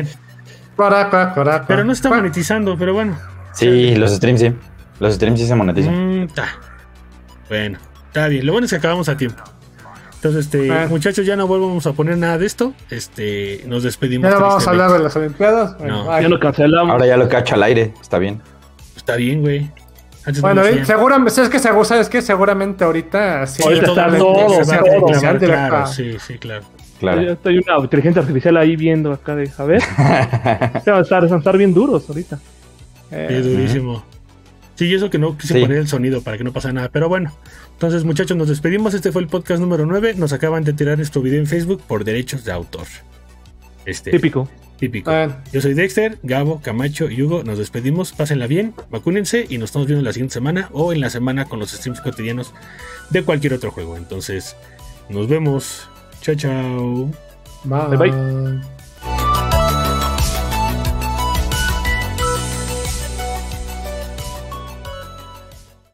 Pero no está monetizando, pero bueno. Sí, los streams sí. Los streams sí se monetizan. Mm, bueno, está bien. Lo bueno es que acabamos a tiempo. Entonces, este, ah. muchachos, ya no volvemos a poner nada de esto. Este, nos despedimos. Ya no vamos a hablar de las Olimpiadas. no. Ya lo cancelamos. Ahora ya lo cacha al aire. Está bien. Está bien, güey. bueno, seguramente, es que, ¿sabes que Seguramente ahorita sí. Ahorita está todo, claro, sí, sí, claro. Claro. Yo estoy una inteligencia artificial ahí viendo acá de, a ver. [LAUGHS] Se van a estar, van a estar bien duros ahorita. Eh, durísimo. Sí, y eso que no quise poner el sonido para que no pase nada. Pero bueno, entonces muchachos, nos despedimos. Este fue el podcast número 9. Nos acaban de tirar nuestro video en Facebook por derechos de autor. Este, típico. Típico. Ah. Yo soy Dexter, Gabo, Camacho y Hugo. Nos despedimos. Pásenla bien, vacúnense y nos estamos viendo la siguiente semana o en la semana con los streams cotidianos de cualquier otro juego. Entonces, nos vemos. Chao, chao. bye. bye.